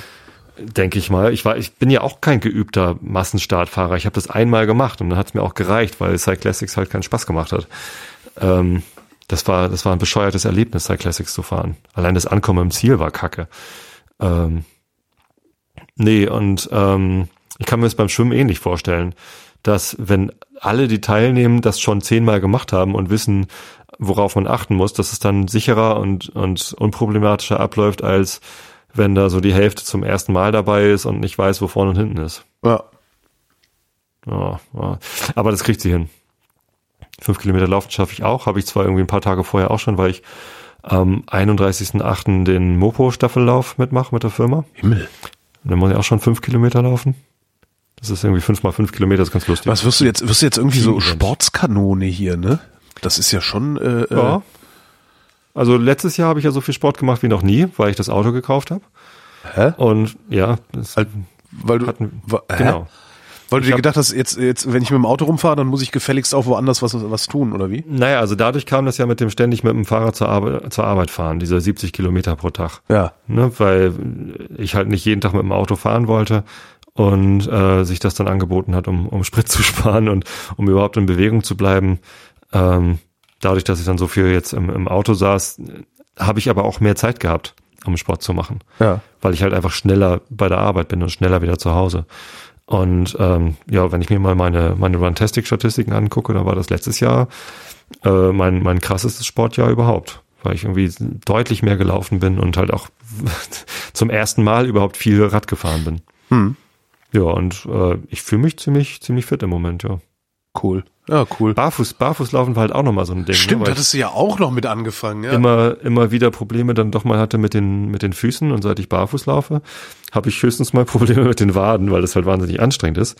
[SPEAKER 1] Denke ich mal. Ich war, ich bin ja auch kein geübter Massenstartfahrer. Ich habe das einmal gemacht und dann hat es mir auch gereicht, weil Cyclassics halt keinen Spaß gemacht hat. Ähm, das war, das war ein bescheuertes Erlebnis, Cyclassics zu fahren. Allein das Ankommen im Ziel war kacke. Ähm, nee, und ähm, ich kann mir das beim Schwimmen ähnlich vorstellen, dass wenn alle, die teilnehmen, das schon zehnmal gemacht haben und wissen, worauf man achten muss, dass es dann sicherer und, und unproblematischer abläuft, als wenn da so die Hälfte zum ersten Mal dabei ist und nicht weiß, wo vorne und hinten ist. Ja. Ja, ja. Aber das kriegt sie hin. Fünf Kilometer laufen schaffe ich auch. Habe ich zwar irgendwie ein paar Tage vorher auch schon, weil ich am 31.08. den Mopo-Staffellauf mitmache mit der Firma. Himmel. Und dann muss ich auch schon fünf Kilometer laufen. Das ist irgendwie fünf mal fünf Kilometer, das ist ganz lustig.
[SPEAKER 3] Was wirst du jetzt, wirst du jetzt irgendwie so Sportskanone hier, ne? Das ist ja schon, äh, äh, ja.
[SPEAKER 1] Also letztes Jahr habe ich ja so viel Sport gemacht wie noch nie, weil ich das Auto gekauft habe. Hä? Und ja, das
[SPEAKER 3] weil, weil du, hatten, genau. Weil du dir gedacht hast, jetzt, jetzt, wenn ich mit dem Auto rumfahre, dann muss ich gefälligst auch woanders was, was tun, oder wie?
[SPEAKER 1] Naja, also dadurch kam das ja mit dem ständig mit dem Fahrrad zur Arbeit, zur Arbeit fahren, diese 70 Kilometer pro Tag. Ja. Ne, weil ich halt nicht jeden Tag mit dem Auto fahren wollte und äh, sich das dann angeboten hat, um, um Sprit zu sparen und um überhaupt in Bewegung zu bleiben. Ähm, dadurch, dass ich dann so viel jetzt im, im Auto saß, habe ich aber auch mehr Zeit gehabt, um Sport zu machen. Ja. Weil ich halt einfach schneller bei der Arbeit bin und schneller wieder zu Hause. Und ähm, ja, wenn ich mir mal meine, meine Runtastic-Statistiken angucke, dann war das letztes Jahr äh, mein, mein krassestes Sportjahr überhaupt. Weil ich irgendwie deutlich mehr gelaufen bin und halt auch zum ersten Mal überhaupt viel Rad gefahren bin. Hm. Ja, und äh, ich fühle mich ziemlich, ziemlich fit im Moment, ja.
[SPEAKER 3] Cool. Ja, cool.
[SPEAKER 1] Barfuß, Barfußlaufen war halt auch nochmal so ein Ding. Ne,
[SPEAKER 3] Stimmt, ne, hattest du ja auch noch mit angefangen, ja.
[SPEAKER 1] Immer, immer wieder Probleme dann doch mal hatte mit den, mit den Füßen und seit ich barfuß laufe, habe ich höchstens mal Probleme mit den Waden, weil das halt wahnsinnig anstrengend ist.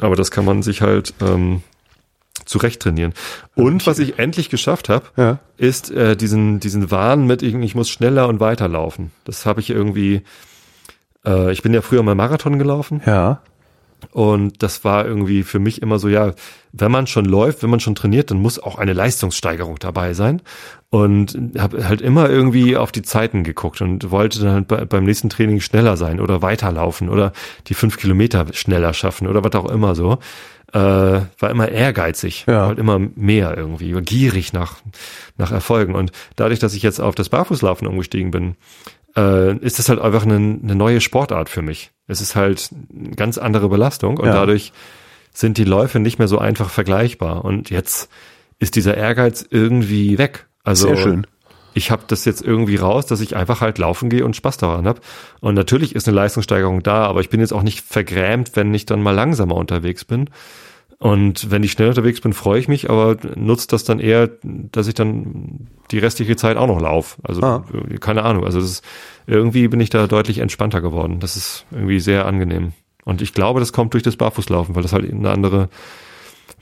[SPEAKER 1] Aber das kann man sich halt ähm, zurecht trainieren. Und was ich endlich geschafft habe, ja. ist äh, diesen, diesen Wahn mit, ich muss schneller und weiter laufen. Das habe ich irgendwie, äh, ich bin ja früher mal Marathon gelaufen.
[SPEAKER 3] Ja.
[SPEAKER 1] Und das war irgendwie für mich immer so, ja, wenn man schon läuft, wenn man schon trainiert, dann muss auch eine Leistungssteigerung dabei sein. Und habe halt immer irgendwie auf die Zeiten geguckt und wollte dann halt bei, beim nächsten Training schneller sein oder weiterlaufen oder die fünf Kilometer schneller schaffen oder was auch immer so. Äh, war immer ehrgeizig, ja. halt immer mehr irgendwie, gierig nach, nach Erfolgen. Und dadurch, dass ich jetzt auf das Barfußlaufen umgestiegen bin, äh, ist das halt einfach eine, eine neue Sportart für mich. Es ist halt eine ganz andere Belastung und ja. dadurch sind die Läufe nicht mehr so einfach vergleichbar. Und jetzt ist dieser Ehrgeiz irgendwie weg. Also Sehr schön. ich habe das jetzt irgendwie raus, dass ich einfach halt laufen gehe und Spaß daran habe. Und natürlich ist eine Leistungssteigerung da, aber ich bin jetzt auch nicht vergrämt, wenn ich dann mal langsamer unterwegs bin. Und wenn ich schnell unterwegs bin, freue ich mich, aber nutzt das dann eher, dass ich dann die restliche Zeit auch noch laufe. Also ah. keine Ahnung. Also das ist, irgendwie bin ich da deutlich entspannter geworden. Das ist irgendwie sehr angenehm. Und ich glaube, das kommt durch das Barfußlaufen, weil das halt eine andere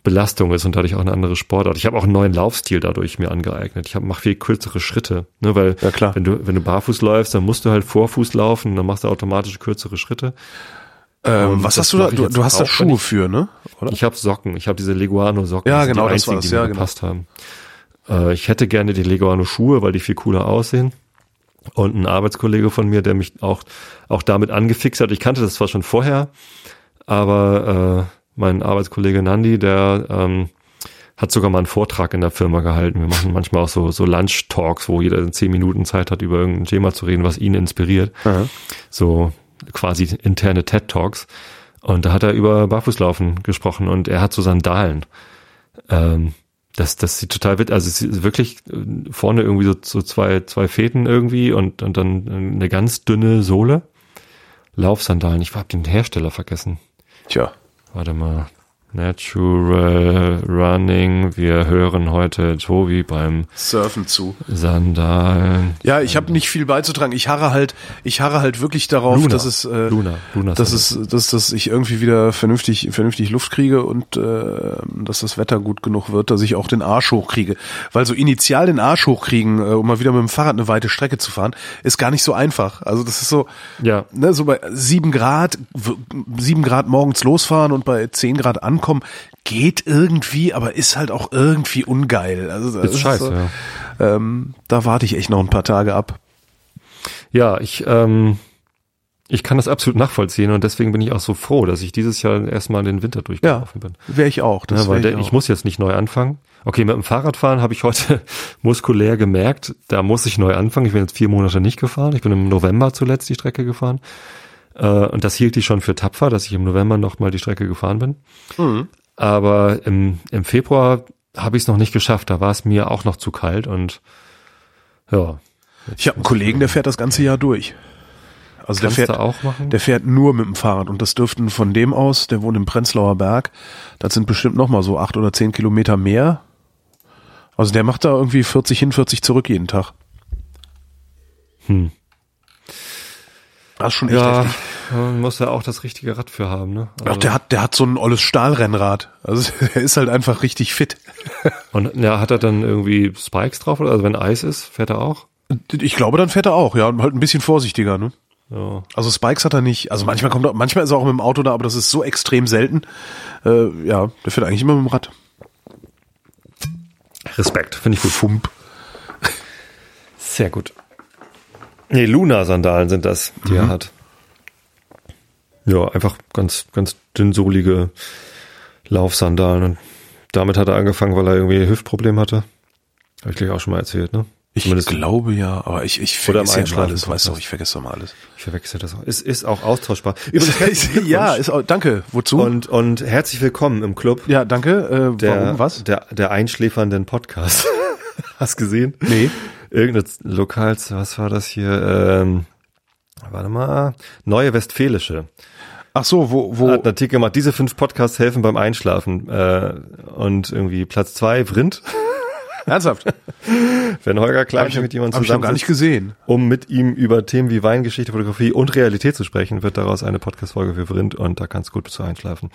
[SPEAKER 1] Belastung ist und dadurch auch eine andere Sportart. Ich habe auch einen neuen Laufstil dadurch mir angeeignet. Ich mache viel kürzere Schritte, ne, weil
[SPEAKER 3] Ja, klar.
[SPEAKER 1] wenn du wenn du barfuß läufst, dann musst du halt Vorfuß laufen, dann machst du automatisch kürzere Schritte.
[SPEAKER 3] Ähm,
[SPEAKER 1] Und
[SPEAKER 3] was
[SPEAKER 1] das
[SPEAKER 3] hast du da? Du, du hast da Schuhe für, ne? Oder?
[SPEAKER 1] Ich habe Socken, ich habe diese Leguano Socken.
[SPEAKER 3] Ja,
[SPEAKER 1] das
[SPEAKER 3] genau,
[SPEAKER 1] die
[SPEAKER 3] das
[SPEAKER 1] einzigen,
[SPEAKER 3] war's,
[SPEAKER 1] die mir
[SPEAKER 3] ja, genau.
[SPEAKER 1] gepasst haben. Äh, ich hätte gerne die Leguano Schuhe, weil die viel cooler aussehen. Und ein Arbeitskollege von mir, der mich auch auch damit angefixt hat. Ich kannte das zwar schon vorher, aber äh, mein Arbeitskollege Nandi, der ähm, hat sogar mal einen Vortrag in der Firma gehalten. Wir machen manchmal auch so, so Lunch-Talks, wo jeder zehn Minuten Zeit hat, über irgendein Thema zu reden, was ihn inspiriert.
[SPEAKER 3] Aha.
[SPEAKER 1] So quasi interne TED-Talks. Und da hat er über Barfußlaufen gesprochen und er hat so Sandalen. Ähm, das, das sieht total witzig, also es ist wirklich äh, vorne irgendwie so, so zwei, zwei Fäden irgendwie und, und dann eine ganz dünne Sohle. Laufsandalen. Ich hab den Hersteller vergessen.
[SPEAKER 3] Tja.
[SPEAKER 1] Warte mal. Natural Running. Wir hören heute Tobi beim
[SPEAKER 3] Surfen zu.
[SPEAKER 1] Sandalen.
[SPEAKER 3] Ja, ich habe nicht viel beizutragen. Ich harre halt, ich harre halt wirklich darauf,
[SPEAKER 1] Luna.
[SPEAKER 3] dass es, äh,
[SPEAKER 1] Luna. Luna
[SPEAKER 3] dass es, dass, dass ich irgendwie wieder vernünftig, vernünftig Luft kriege und äh, dass das Wetter gut genug wird, dass ich auch den Arsch hochkriege. Weil so initial den Arsch hochkriegen, äh, um mal wieder mit dem Fahrrad eine weite Strecke zu fahren, ist gar nicht so einfach. Also das ist so,
[SPEAKER 1] Ja.
[SPEAKER 3] ne, so bei sieben Grad, sieben Grad morgens losfahren und bei zehn Grad ankommen, geht irgendwie, aber ist halt auch irgendwie ungeil. Also das
[SPEAKER 1] Ist scheiße,
[SPEAKER 3] so,
[SPEAKER 1] ja.
[SPEAKER 3] ähm, da warte ich echt noch ein paar Tage ab.
[SPEAKER 1] Ja, ich, ähm, ich kann das absolut nachvollziehen und deswegen bin ich auch so froh, dass ich dieses Jahr erstmal den Winter durchgelaufen bin.
[SPEAKER 3] Wäre ich auch. Das
[SPEAKER 1] Ja, weil der,
[SPEAKER 3] ich,
[SPEAKER 1] ich, muss jetzt nicht neu anfangen. Okay, mit dem Fahrradfahren habe ich heute muskulär gemerkt, da muss ich neu anfangen. Ich bin jetzt vier Monate nicht gefahren. Ich bin im November zuletzt die Strecke gefahren. Äh, und das hielt ich schon für tapfer, dass ich im November nochmal die Strecke gefahren bin.
[SPEAKER 3] Mhm.
[SPEAKER 1] Aber im, im Februar habe ich es noch nicht geschafft. Da war es mir auch noch zu kalt und ja.
[SPEAKER 3] Ich habe einen Kollegen, der fährt das ganze Jahr durch. Also der fährt,
[SPEAKER 1] auch machen?
[SPEAKER 3] der fährt nur mit dem Fahrrad und das dürften von dem aus, der wohnt im Prenzlauer Berg, das sind bestimmt noch mal so acht oder zehn Kilometer mehr. Also der macht da irgendwie 40 hin, 40 zurück jeden Tag.
[SPEAKER 1] Hm.
[SPEAKER 3] Das ist schon echt
[SPEAKER 1] Ja,
[SPEAKER 3] heftig.
[SPEAKER 1] man muss ja auch das richtige Rad für haben, ne?
[SPEAKER 3] Auch der hat, der hat so ein olles Stahlrennrad. Also er ist halt einfach richtig fit.
[SPEAKER 1] Und ja, hat er dann irgendwie Spikes drauf? Oder? Also wenn Eis ist, fährt er auch?
[SPEAKER 3] Ich glaube, dann fährt er auch, ja, und halt ein bisschen vorsichtiger, ne?
[SPEAKER 1] Ja.
[SPEAKER 3] Also Spikes hat er nicht. Also manchmal kommt er, manchmal ist er auch mit dem Auto da, aber das ist so extrem selten. Äh, ja, der fährt eigentlich immer mit dem Rad.
[SPEAKER 1] Respekt, finde ich gut. Fump. Sehr gut. Nee, Luna-Sandalen sind das, die er hat. Ja, einfach ganz, ganz dünnsohlige Laufsandalen. Und damit hat er angefangen, weil er irgendwie Hüftproblem hatte. Habe ich gleich auch schon mal erzählt, ne?
[SPEAKER 3] Ich
[SPEAKER 1] Zumindest-
[SPEAKER 3] glaube ja, aber ich, ich vergesse ja immer alles, weißt du, ich vergesse immer alles.
[SPEAKER 1] Ich verwechsel das auch. Es ist auch austauschbar. Übrigens,
[SPEAKER 3] ja, ist auch, danke. Wozu?
[SPEAKER 1] und, und herzlich willkommen im Club
[SPEAKER 3] ja, danke. Äh,
[SPEAKER 1] der,
[SPEAKER 3] warum, was?
[SPEAKER 1] Der, der einschläfernden Podcast. Hast gesehen?
[SPEAKER 3] Nee.
[SPEAKER 1] Irgendeine Lokals, was war das hier? Ähm, warte mal. Neue Westfälische.
[SPEAKER 3] Ach so, wo,
[SPEAKER 1] Hat
[SPEAKER 3] wo,
[SPEAKER 1] einen Artikel gemacht, diese fünf Podcasts helfen beim Einschlafen. Äh, und irgendwie Platz zwei, Vrind.
[SPEAKER 3] ernsthaft?
[SPEAKER 1] Wenn Holger Klein
[SPEAKER 3] ich,
[SPEAKER 1] mit jemandem
[SPEAKER 3] noch gar nicht gesehen.
[SPEAKER 1] um mit ihm über Themen wie Weingeschichte, Fotografie und Realität zu sprechen, wird daraus eine Podcast-Folge für Vrind und da kannst du gut zu einschlafen.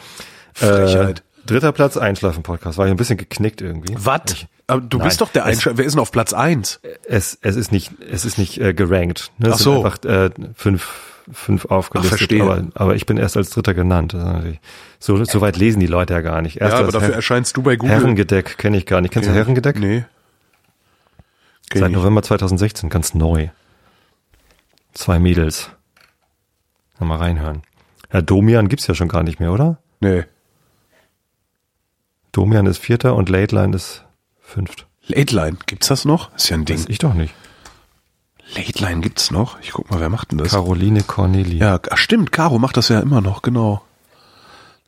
[SPEAKER 3] Frechheit.
[SPEAKER 1] Äh, dritter Platz, Einschlafen-Podcast. War ich ein bisschen geknickt irgendwie.
[SPEAKER 3] Was? Aber du bist
[SPEAKER 1] Nein,
[SPEAKER 3] doch der Einschlag. Wer ist denn auf Platz eins?
[SPEAKER 1] Es, es ist nicht, es ist nicht äh, gerankt. Ne? Es
[SPEAKER 3] Ach
[SPEAKER 1] sind
[SPEAKER 3] so.
[SPEAKER 1] einfach äh, fünf, fünf aufgelistet.
[SPEAKER 3] verstehe.
[SPEAKER 1] aber, aber ich bin erst als Dritter genannt. So, so weit lesen die Leute ja gar nicht. Erst
[SPEAKER 3] Ja, aber dafür
[SPEAKER 1] Her
[SPEAKER 3] erscheinst du bei Google.
[SPEAKER 1] Herrengedeck kenne ich gar nicht. Kennst du Herrengedeck?
[SPEAKER 3] Nee. Kenn
[SPEAKER 1] Seit
[SPEAKER 3] ich.
[SPEAKER 1] November 2016, ganz neu. Zwei Mädels. Mal reinhören. Ja, Domian gibt's ja schon gar nicht mehr, oder?
[SPEAKER 3] Nee.
[SPEAKER 1] Domian ist Vierter und Lateline ist Fünft.
[SPEAKER 3] Late Line, gibt's das noch? Ist ja ein Ding.
[SPEAKER 1] Weiß ich doch nicht.
[SPEAKER 3] Late Line gibt's noch? Ich guck mal, wer macht denn das?
[SPEAKER 1] Caroline Corneli.
[SPEAKER 3] Ja, stimmt, Caro macht das ja immer noch, genau.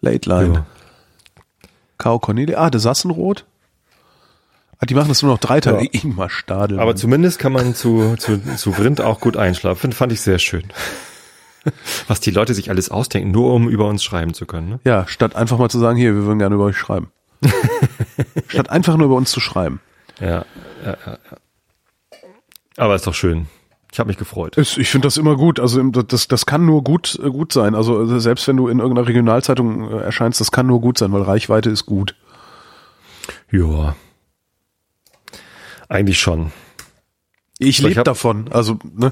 [SPEAKER 3] Late Line.
[SPEAKER 1] Ja.
[SPEAKER 3] Caro Cornelia, ah, der Sassenroth. Ah, die machen das nur noch drei Tage.
[SPEAKER 1] Ja.
[SPEAKER 3] Ingmar Stadel.
[SPEAKER 1] Aber zumindest kann man zu, zu, zu Vrind auch gut einschlafen. Fand ich sehr schön. Was die Leute sich alles ausdenken, nur um über uns schreiben zu können. Ne?
[SPEAKER 3] ja, statt einfach mal zu sagen, hier, wir würden gerne über euch schreiben. statt einfach nur über uns zu schreiben.
[SPEAKER 1] Ja, ja, ja, ja. Aber ist doch schön. Ich habe mich gefreut.
[SPEAKER 3] Ich finde das immer gut. Also das, das kann nur gut, äh, gut sein. Also äh, selbst wenn du in irgendeiner Regionalzeitung äh, erscheinst, das kann nur gut sein, weil Reichweite ist gut.
[SPEAKER 1] Ja. Eigentlich schon.
[SPEAKER 3] Ich lebe davon. Also, ne?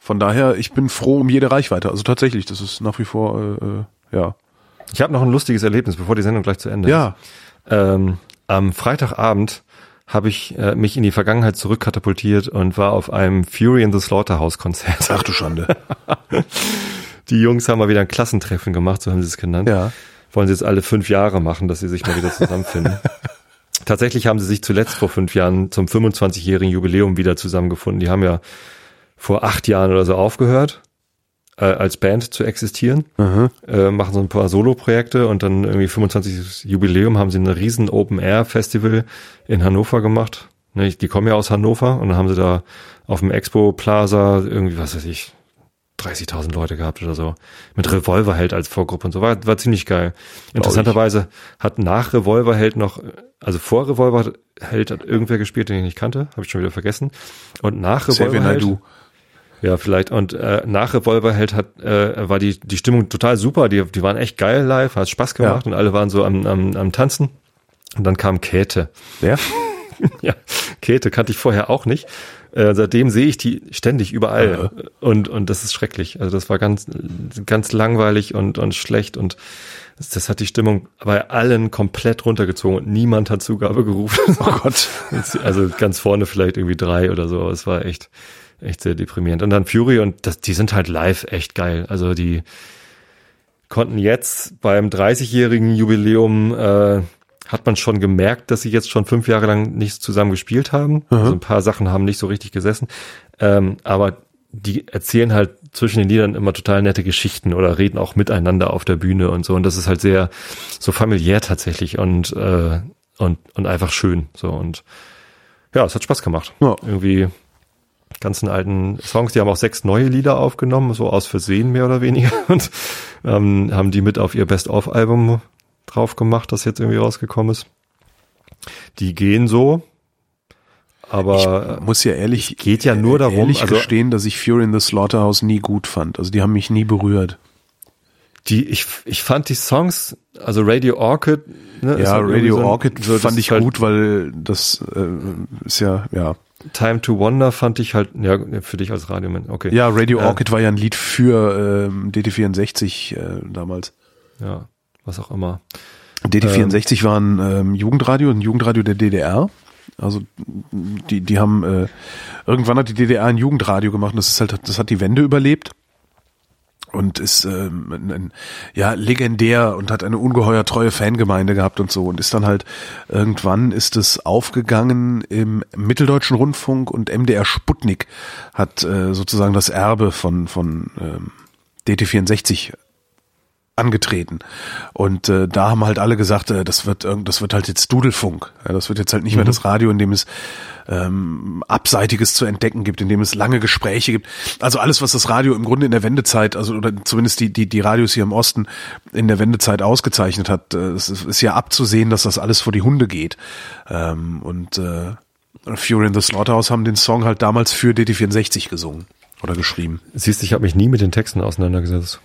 [SPEAKER 3] Von daher, ich bin froh um jede Reichweite. Also tatsächlich, das ist nach wie vor, äh, äh, ja.
[SPEAKER 1] Ich habe noch ein lustiges Erlebnis, bevor die Sendung gleich zu Ende
[SPEAKER 3] Ja,
[SPEAKER 1] ist. Ähm, am Freitagabend habe ich äh, mich in die Vergangenheit zurückkatapultiert und war auf einem Fury in the Slaughterhouse Konzert.
[SPEAKER 3] ach du Schande.
[SPEAKER 1] Die Jungs haben mal wieder ein Klassentreffen gemacht, so haben sie es genannt.
[SPEAKER 3] Ja.
[SPEAKER 1] Wollen sie jetzt alle fünf Jahre machen, dass sie sich mal wieder zusammenfinden. Tatsächlich haben sie sich zuletzt vor fünf Jahren zum 25-jährigen Jubiläum wieder zusammengefunden. Die haben ja vor acht Jahren oder so aufgehört, äh, als Band zu existieren. Äh, machen so ein paar Solo-Projekte und dann irgendwie 25. Jubiläum haben sie ein riesen Open-Air-Festival in Hannover gemacht. Ne, die kommen ja aus Hannover und dann haben sie da auf dem Expo Plaza irgendwie, was weiß ich, 30.000 Leute gehabt oder so. Mit Revolverheld als Vorgruppe und so. War, war ziemlich geil. Interessanterweise hat nach Revolverheld noch, also vor Revolverheld hat irgendwer gespielt, den ich nicht kannte, habe ich schon wieder vergessen. Und nach Revolverheld. Ja, vielleicht. Und äh, nach Revolverheld hat, äh, war die, die Stimmung total super. Die, die waren echt geil live, hat Spaß gemacht
[SPEAKER 3] Ja.
[SPEAKER 1] und alle waren so am, am, am Tanzen. Und dann kam Käthe.
[SPEAKER 3] Ja?
[SPEAKER 1] Ja, Käthe kannte ich vorher auch nicht. Äh, seitdem sehe ich die ständig überall. Und, und das ist schrecklich. Also das war ganz, ganz langweilig und, und schlecht und das, das hat die Stimmung bei allen komplett runtergezogen und niemand hat Zugabe gerufen.
[SPEAKER 3] Oh Gott.
[SPEAKER 1] Also ganz vorne vielleicht irgendwie drei oder so. Es war echt, echt sehr deprimierend. Und dann Fury und das, die sind halt live echt geil. Also die konnten jetzt beim 30-jährigen Jubiläum äh, hat man schon gemerkt, dass sie jetzt schon fünf Jahre lang nicht zusammen gespielt haben. Also ein paar Sachen haben nicht so richtig gesessen. Ähm, aber die erzählen halt zwischen den Liedern immer total nette Geschichten oder reden auch miteinander auf der Bühne und so. Und das ist halt sehr so familiär tatsächlich und äh, und und einfach schön. So und ja, es hat Spaß gemacht.
[SPEAKER 3] Ja.
[SPEAKER 1] Irgendwie ganzen alten Songs. Die haben auch sechs neue Lieder aufgenommen, so aus Versehen mehr oder weniger und ähm, haben die mit auf ihr Best-of-Album drauf gemacht, das jetzt irgendwie rausgekommen ist. Die gehen so, aber
[SPEAKER 3] Muss ja ehrlich,
[SPEAKER 1] geht ja nur darum,
[SPEAKER 3] ehrlich
[SPEAKER 1] also-
[SPEAKER 3] gestehen, dass ich Fury in the Slaughterhouse nie gut fand. Also die haben mich nie berührt.
[SPEAKER 1] die ich ich fand die Songs, also Radio Orchid, ne, ist
[SPEAKER 3] Ja,
[SPEAKER 1] halt
[SPEAKER 3] Radio
[SPEAKER 1] so
[SPEAKER 3] Orchid
[SPEAKER 1] so,
[SPEAKER 3] fand ich
[SPEAKER 1] halt
[SPEAKER 3] gut, weil das äh, ist ja, ja.
[SPEAKER 1] Time to Wonder fand ich halt, ja, für dich als Radioman, okay.
[SPEAKER 3] Ja, Radio
[SPEAKER 1] Äh,
[SPEAKER 3] Orchid war ja ein Lied für ähm, DT64 äh, damals.
[SPEAKER 1] Ja, was auch immer.
[SPEAKER 3] DT64 war ein ähm, Jugendradio, ein Jugendradio der DDR. Also die, die haben äh, irgendwann hat die DDR ein Jugendradio gemacht und das ist halt, das hat die Wende überlebt und ist ähm, ein, ein, ja legendär und hat eine ungeheuer treue Fangemeinde gehabt und so und ist dann halt irgendwann ist es aufgegangen im Mitteldeutschen Rundfunk und MDR Sputnik hat äh, sozusagen das Erbe von von ähm, DT64 angetreten. Und äh, da haben halt alle gesagt, äh, das wird das wird halt jetzt Dudelfunk. Ja, das wird jetzt halt nicht mehr das Radio, in dem es ähm, Abseitiges zu entdecken gibt, in dem es lange Gespräche gibt. Also alles, was das Radio im Grunde in der Wendezeit, also oder zumindest die die die Radios hier im Osten in der Wendezeit ausgezeichnet hat, äh, es ist, ja abzusehen, dass das alles vor die Hunde geht. Ähm, und äh, Fury in the Slaughterhouse haben den Song halt damals für DT64 gesungen oder geschrieben.
[SPEAKER 1] Siehst du, ich habe mich nie mit den Texten auseinandergesetzt.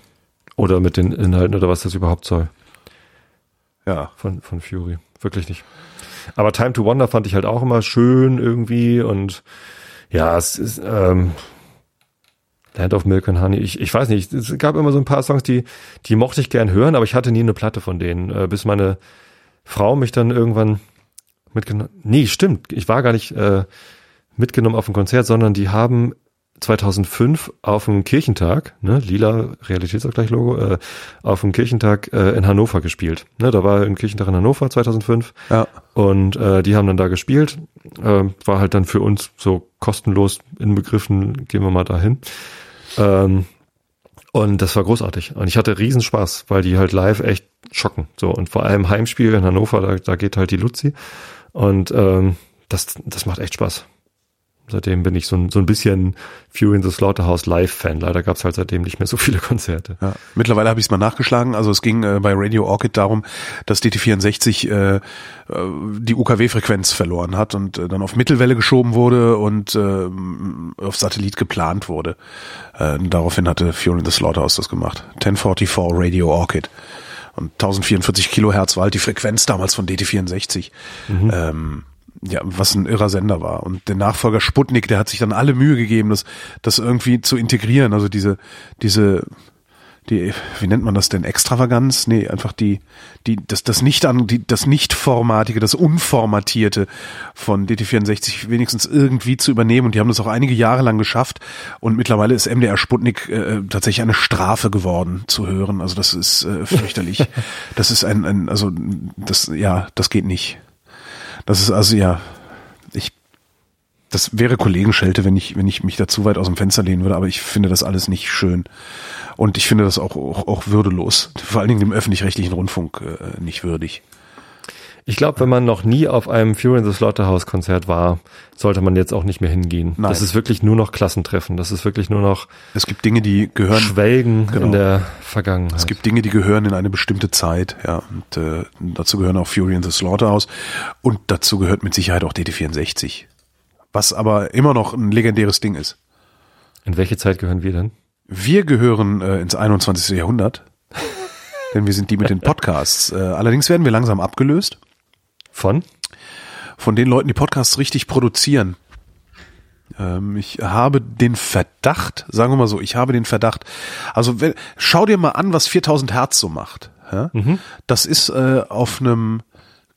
[SPEAKER 1] Oder mit den Inhalten oder was das überhaupt soll.
[SPEAKER 3] Ja.
[SPEAKER 1] von, von Fury. Wirklich nicht. Aber Time to Wonder fand ich halt auch immer schön irgendwie und ja, es ist ähm, Land of Milk and Honey. Ich, ich weiß nicht, es gab immer so ein paar Songs, die, die mochte ich gern hören, aber ich hatte nie eine Platte von denen, äh, bis meine Frau mich dann irgendwann mitgenommen. Nee, stimmt, ich war gar nicht äh, mitgenommen auf ein Konzert, sondern die haben 2005 auf dem Kirchentag, ne, lila Realitätsabgleich-Logo, äh, auf dem Kirchentag äh, in Hannover gespielt. Ne, da war ein Kirchentag in Hannover 2005
[SPEAKER 3] Ja.
[SPEAKER 1] und äh, die haben dann da gespielt. Äh, war halt dann für uns so kostenlos inbegriffen, gehen wir mal dahin. Ähm, und das war großartig. Und ich hatte riesen Spaß, weil die halt live echt schocken. So und vor allem Heimspiel in Hannover, da, da geht halt die Luzi. Und ähm, das, das macht echt Spaß. Seitdem bin ich so ein, so ein bisschen Fury in the Slaughterhouse Live-Fan. Leider gab es halt seitdem nicht mehr so viele Konzerte.
[SPEAKER 3] Ja, mittlerweile habe ich es mal nachgeschlagen. Also es ging äh, bei Radio Orchid darum, dass DT64 äh, äh, die UKW-Frequenz verloren hat und äh, dann auf Mittelwelle geschoben wurde und äh, auf Satellit geplant wurde. Äh, daraufhin hatte Fury in the Slaughterhouse das gemacht. 1044 Radio Orchid. Und 1044 Kilohertz war halt die Frequenz damals von DT64.
[SPEAKER 1] Mhm.
[SPEAKER 3] Ähm, ja, was ein irrer Sender war. Und der Nachfolger Sputnik, der hat sich dann alle Mühe gegeben, das, das irgendwie zu integrieren. Also diese, diese, die, wie nennt man das denn? Extravaganz? Nee, einfach die, die, das, das nicht an, die, das nicht formatige, das unformatierte von DT64 wenigstens irgendwie zu übernehmen. Und die haben das auch einige Jahre lang geschafft. Und mittlerweile ist MDR Sputnik äh, tatsächlich eine Strafe geworden zu hören. Also das ist äh, fürchterlich. das ist ein, ein, also das, ja, das geht nicht. Das ist also ja, ich, das wäre Kollegenschelte, wenn ich, wenn ich mich da zu weit aus dem Fenster lehnen würde, aber ich finde das alles nicht schön. Und ich finde das auch, auch, auch würdelos. Vor allen Dingen dem öffentlich-rechtlichen Rundfunk äh, nicht würdig.
[SPEAKER 1] Ich glaube, wenn man noch nie auf einem Fury in the Slaughterhouse Konzert war, sollte man jetzt auch nicht mehr hingehen.
[SPEAKER 3] Nein.
[SPEAKER 1] Das ist wirklich nur noch Klassentreffen. Das ist wirklich nur noch
[SPEAKER 3] Es gibt Dinge, die gehören,
[SPEAKER 1] Schwelgen
[SPEAKER 3] Genau.
[SPEAKER 1] in der Vergangenheit.
[SPEAKER 3] es gibt Dinge, die gehören in eine bestimmte Zeit, ja. Und äh, dazu gehören auch Fury in the Slaughterhouse und dazu gehört mit Sicherheit auch DT64. Was aber immer noch ein legendäres Ding ist.
[SPEAKER 1] in welche Zeit gehören wir denn?
[SPEAKER 3] Wir gehören äh, ins 21. Jahrhundert, denn wir sind die mit den Podcasts. Äh, allerdings werden wir langsam abgelöst
[SPEAKER 1] Von?
[SPEAKER 3] von den Leuten, die Podcasts richtig produzieren. Ähm, ich habe den Verdacht, sagen wir mal so, ich habe den Verdacht, also wenn, schau dir mal an, was 4000 Hertz so macht. Ja? Das ist äh, auf einem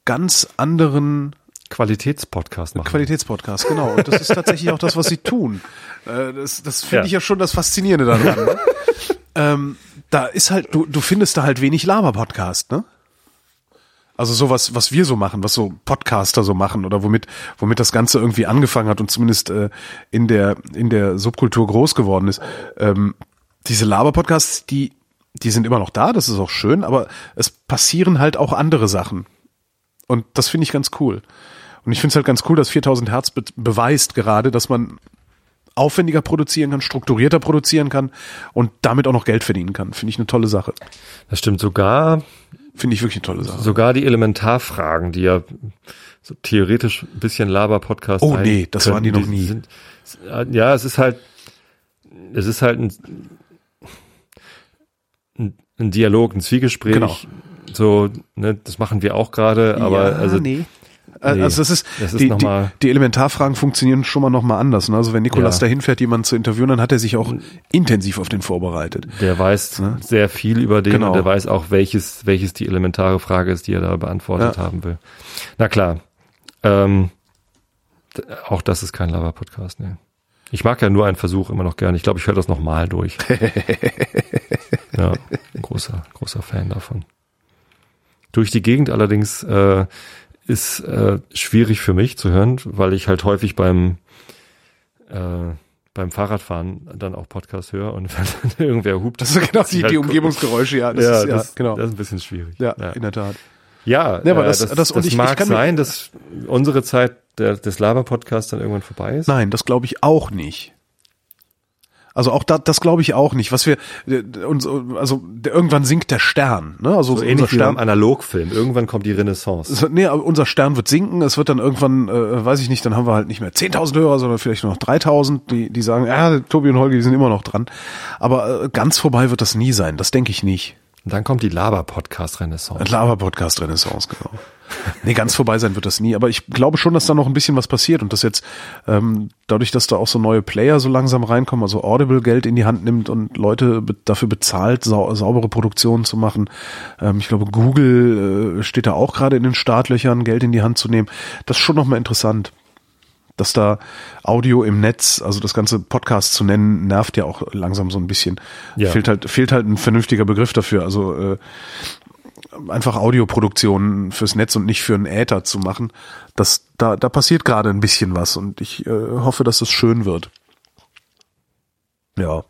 [SPEAKER 3] ganz anderen
[SPEAKER 1] Qualitätspodcast machen.
[SPEAKER 3] Qualitätspodcast, genau. Und das ist tatsächlich auch das, was sie tun. Äh, das das finde
[SPEAKER 1] Ja.
[SPEAKER 3] ich ja schon das Faszinierende daran. Ne? ähm, da ist halt, du, du findest da halt wenig Laber-Podcast, ne? Also sowas, was wir so machen, was so Podcaster so machen oder womit, womit das Ganze irgendwie angefangen hat und zumindest äh, in der in der Subkultur groß geworden ist. Ähm, diese Laber-Podcasts, die die sind immer noch da, das ist auch schön, aber es passieren halt auch andere Sachen. Und das finde ich ganz cool. Und ich finde es halt ganz cool, dass 4000 Hertz be beweist gerade, dass man aufwendiger produzieren kann, strukturierter produzieren kann und damit auch noch Geld verdienen kann. Finde ich eine tolle Sache.
[SPEAKER 1] Das stimmt sogar,
[SPEAKER 3] Finde ich wirklich eine tolle Sache.
[SPEAKER 1] sogar die Elementarfragen, die ja so theoretisch ein bisschen Laber-Podcast
[SPEAKER 3] Oh, nee, das waren die noch nie.
[SPEAKER 1] Sind, ja, es ist halt, es ist halt ein, ein, ein Dialog, ein Zwiegespräch.
[SPEAKER 3] Genau.
[SPEAKER 1] So, ne, das machen wir auch gerade, aber
[SPEAKER 3] Ja,
[SPEAKER 1] also
[SPEAKER 3] nee. Äh,
[SPEAKER 1] Nee,
[SPEAKER 3] Also das ist,
[SPEAKER 1] das ist
[SPEAKER 3] die, die, die Elementarfragen funktionieren schon mal noch mal anders. Ne? Also wenn Nikolas
[SPEAKER 1] Ja.
[SPEAKER 3] dahin fährt, jemanden zu interviewen, dann hat er sich auch intensiv auf den vorbereitet.
[SPEAKER 1] der weiß sehr viel über den
[SPEAKER 3] Genau.
[SPEAKER 1] und der weiß auch, welches, welches die elementare Frage ist, die er da beantwortet
[SPEAKER 3] Ja.
[SPEAKER 1] haben will. Na klar. Ähm, auch das ist kein Lava-Podcast, ne. Ich mag ja nur einen Versuch immer noch gern. Ich glaube, ich höre das nochmal durch. ja, großer, großer Fan davon. Durch die Gegend allerdings äh, ist äh, schwierig für mich zu hören, weil ich halt häufig beim äh, beim Fahrradfahren dann auch Podcast höre und wenn dann irgendwer hupt.
[SPEAKER 3] Das sind genau
[SPEAKER 1] ich
[SPEAKER 3] die,
[SPEAKER 1] halt
[SPEAKER 3] die. Umgebungsgeräusche, ja. Das
[SPEAKER 1] ja,
[SPEAKER 3] ist, ja
[SPEAKER 1] das,
[SPEAKER 3] genau.
[SPEAKER 1] das ist ein bisschen schwierig.
[SPEAKER 3] ja,
[SPEAKER 1] ja.
[SPEAKER 3] in der Tat.
[SPEAKER 1] Ja,
[SPEAKER 3] Ja, aber
[SPEAKER 1] äh,
[SPEAKER 3] das-
[SPEAKER 1] das,
[SPEAKER 3] das-
[SPEAKER 1] das,
[SPEAKER 3] ich- ich
[SPEAKER 1] mag
[SPEAKER 3] kann mir-
[SPEAKER 1] sein, dass unsere Zeit der, des Laber-Podcasts dann irgendwann vorbei ist.
[SPEAKER 3] Nein, das glaube ich auch nicht. Also auch da, das glaube ich auch nicht. Was wir äh, uns, also irgendwann sinkt der Stern, ne? Also
[SPEAKER 1] So ähnlich wie beim
[SPEAKER 3] Stern.
[SPEAKER 1] Analogfilm. Irgendwann kommt die Renaissance.
[SPEAKER 3] So, Nee, aber unser Stern wird sinken. Es wird dann irgendwann, äh, weiß ich nicht, dann haben wir halt nicht mehr 10.000 Hörer, sondern vielleicht nur noch 3.000, die, die sagen, ja, Tobi und Holger, die sind immer noch dran. Aber äh, ganz vorbei wird das nie sein. Das denke ich nicht.
[SPEAKER 1] Und dann kommt die Laber-Podcast-Renaissance.
[SPEAKER 3] Lava-Podcast Renaissance, genau. Nee, ganz vorbei sein wird das nie. Aber ich glaube schon, dass da noch ein bisschen was passiert und dass jetzt ähm, dadurch, dass da auch so neue Player so langsam reinkommen, also Audible Geld in die Hand nimmt und Leute be dafür bezahlt, sau saubere Produktionen zu machen. Ähm, ich glaube, Google äh, steht da auch gerade in den Startlöchern, Geld in die Hand zu nehmen. Das ist schon nochmal interessant. Dass da Audio im Netz, also das ganze Podcast zu nennen, nervt ja auch langsam so ein bisschen.
[SPEAKER 1] Ja.
[SPEAKER 3] Fehlt halt, fehlt halt ein vernünftiger Begriff dafür. Also äh, einfach Audioproduktionen fürs Netz und nicht für einen Äther zu machen. Das, da, da passiert gerade ein bisschen was und ich äh, hoffe, dass es schön wird. Ja.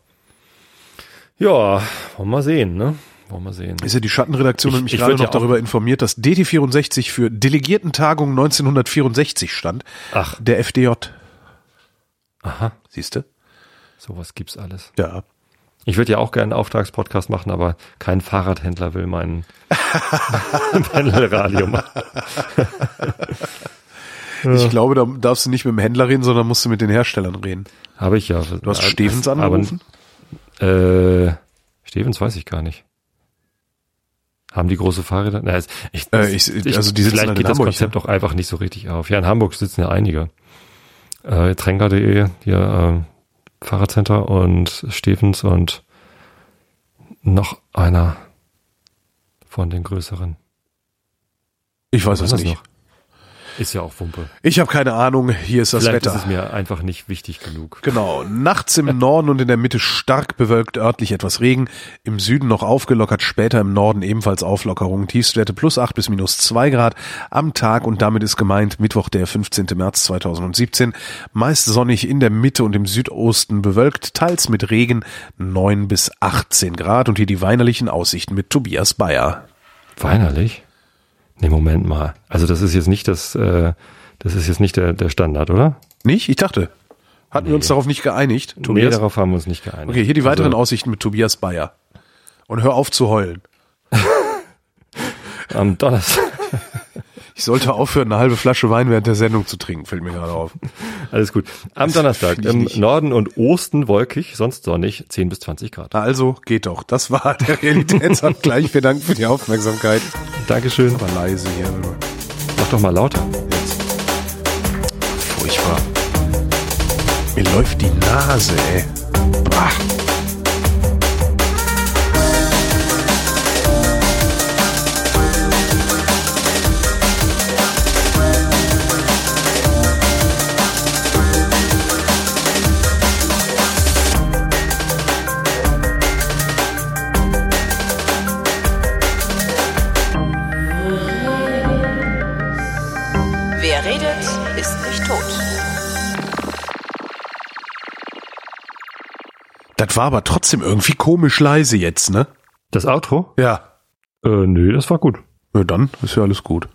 [SPEAKER 1] Ja, wollen wir mal sehen, ne? Wollen wir sehen.
[SPEAKER 3] Ist ja die Schattenredaktion
[SPEAKER 1] Ich-
[SPEAKER 3] hat mich
[SPEAKER 1] ich
[SPEAKER 3] gerade noch
[SPEAKER 1] ja
[SPEAKER 3] darüber informiert, dass DT64 für Delegiertentagung 1964 stand.
[SPEAKER 1] Ach.
[SPEAKER 3] Der FDJ.
[SPEAKER 1] Aha,
[SPEAKER 3] Siehst du?
[SPEAKER 1] sowas gibt's alles.
[SPEAKER 3] Ja.
[SPEAKER 1] Ich würde ja auch gerne einen Auftragspodcast machen, aber kein Fahrradhändler will meinen Pendelradio machen.
[SPEAKER 3] Ich glaube, da darfst du nicht mit dem Händler reden, sondern musst du mit den Herstellern reden.
[SPEAKER 1] Habe ich ja.
[SPEAKER 3] Du hast Stevens angerufen?
[SPEAKER 1] äh, Stevens weiß ich gar nicht. Haben die große Fahrräder? Na, ich,
[SPEAKER 3] Äh, ich- also die sitzen
[SPEAKER 1] vielleicht
[SPEAKER 3] halt
[SPEAKER 1] geht das
[SPEAKER 3] Hamburg,
[SPEAKER 1] Konzept auch einfach nicht so richtig auf. Ja, in Hamburg sitzen ja einige. Äh, Tränker.de, hier äh, Fahrradcenter und Stevens und noch einer von den größeren.
[SPEAKER 3] Ich weiß
[SPEAKER 1] Was
[SPEAKER 3] es
[SPEAKER 1] ist
[SPEAKER 3] nicht.
[SPEAKER 1] noch? Ist ja auch Wumpe.
[SPEAKER 3] Ich habe keine Ahnung. Hier ist das
[SPEAKER 1] Vielleicht
[SPEAKER 3] Wetter.
[SPEAKER 1] ist es mir einfach nicht wichtig genug.
[SPEAKER 3] Genau. Nachts im Norden und in der Mitte stark bewölkt, örtlich etwas Regen. Im Süden noch aufgelockert, später im Norden ebenfalls Auflockerung. Tiefstwerte plus 8 bis minus 2 Grad am Tag und damit ist gemeint Mittwoch, der 15. März 2017. Meist sonnig in der Mitte und im Südosten bewölkt, teils mit Regen 9 bis 18 Grad und hier die weinerlichen Aussichten mit Tobias Bayer.
[SPEAKER 1] Weinerlich? Nee, Moment mal. Also das ist jetzt nicht das, äh, das ist jetzt nicht der, der Standard, oder?
[SPEAKER 3] Nicht? Ich dachte. Hatten wir uns darauf nicht geeinigt,
[SPEAKER 1] Nee,
[SPEAKER 3] Tobias?
[SPEAKER 1] darauf haben wir uns nicht geeinigt.
[SPEAKER 3] okay, hier die weiteren
[SPEAKER 1] also,
[SPEAKER 3] Aussichten mit Tobias Bayer. Und hör auf zu heulen.
[SPEAKER 1] Am Donnerstag.
[SPEAKER 3] Ich sollte aufhören, eine halbe Flasche Wein während der Sendung zu trinken, fällt mir gerade auf.
[SPEAKER 1] Alles gut. Am Donnerstag
[SPEAKER 3] finde ich
[SPEAKER 1] im
[SPEAKER 3] nicht.
[SPEAKER 1] Norden und Osten wolkig, sonst sonnig, 10 bis 20 Grad.
[SPEAKER 3] Also, geht doch. Das war der Realitätsabgleich. Wir danken für die Aufmerksamkeit.
[SPEAKER 1] Dankeschön.
[SPEAKER 3] Aber leise hier.
[SPEAKER 1] Mach doch mal lauter.
[SPEAKER 3] Furchtbar. Mir läuft die Nase, ey. Bah. Das war aber trotzdem irgendwie komisch leise jetzt, ne?
[SPEAKER 1] Das Outro?
[SPEAKER 3] Ja.
[SPEAKER 1] Äh, nö, das war gut.
[SPEAKER 3] Na dann ist ja alles gut.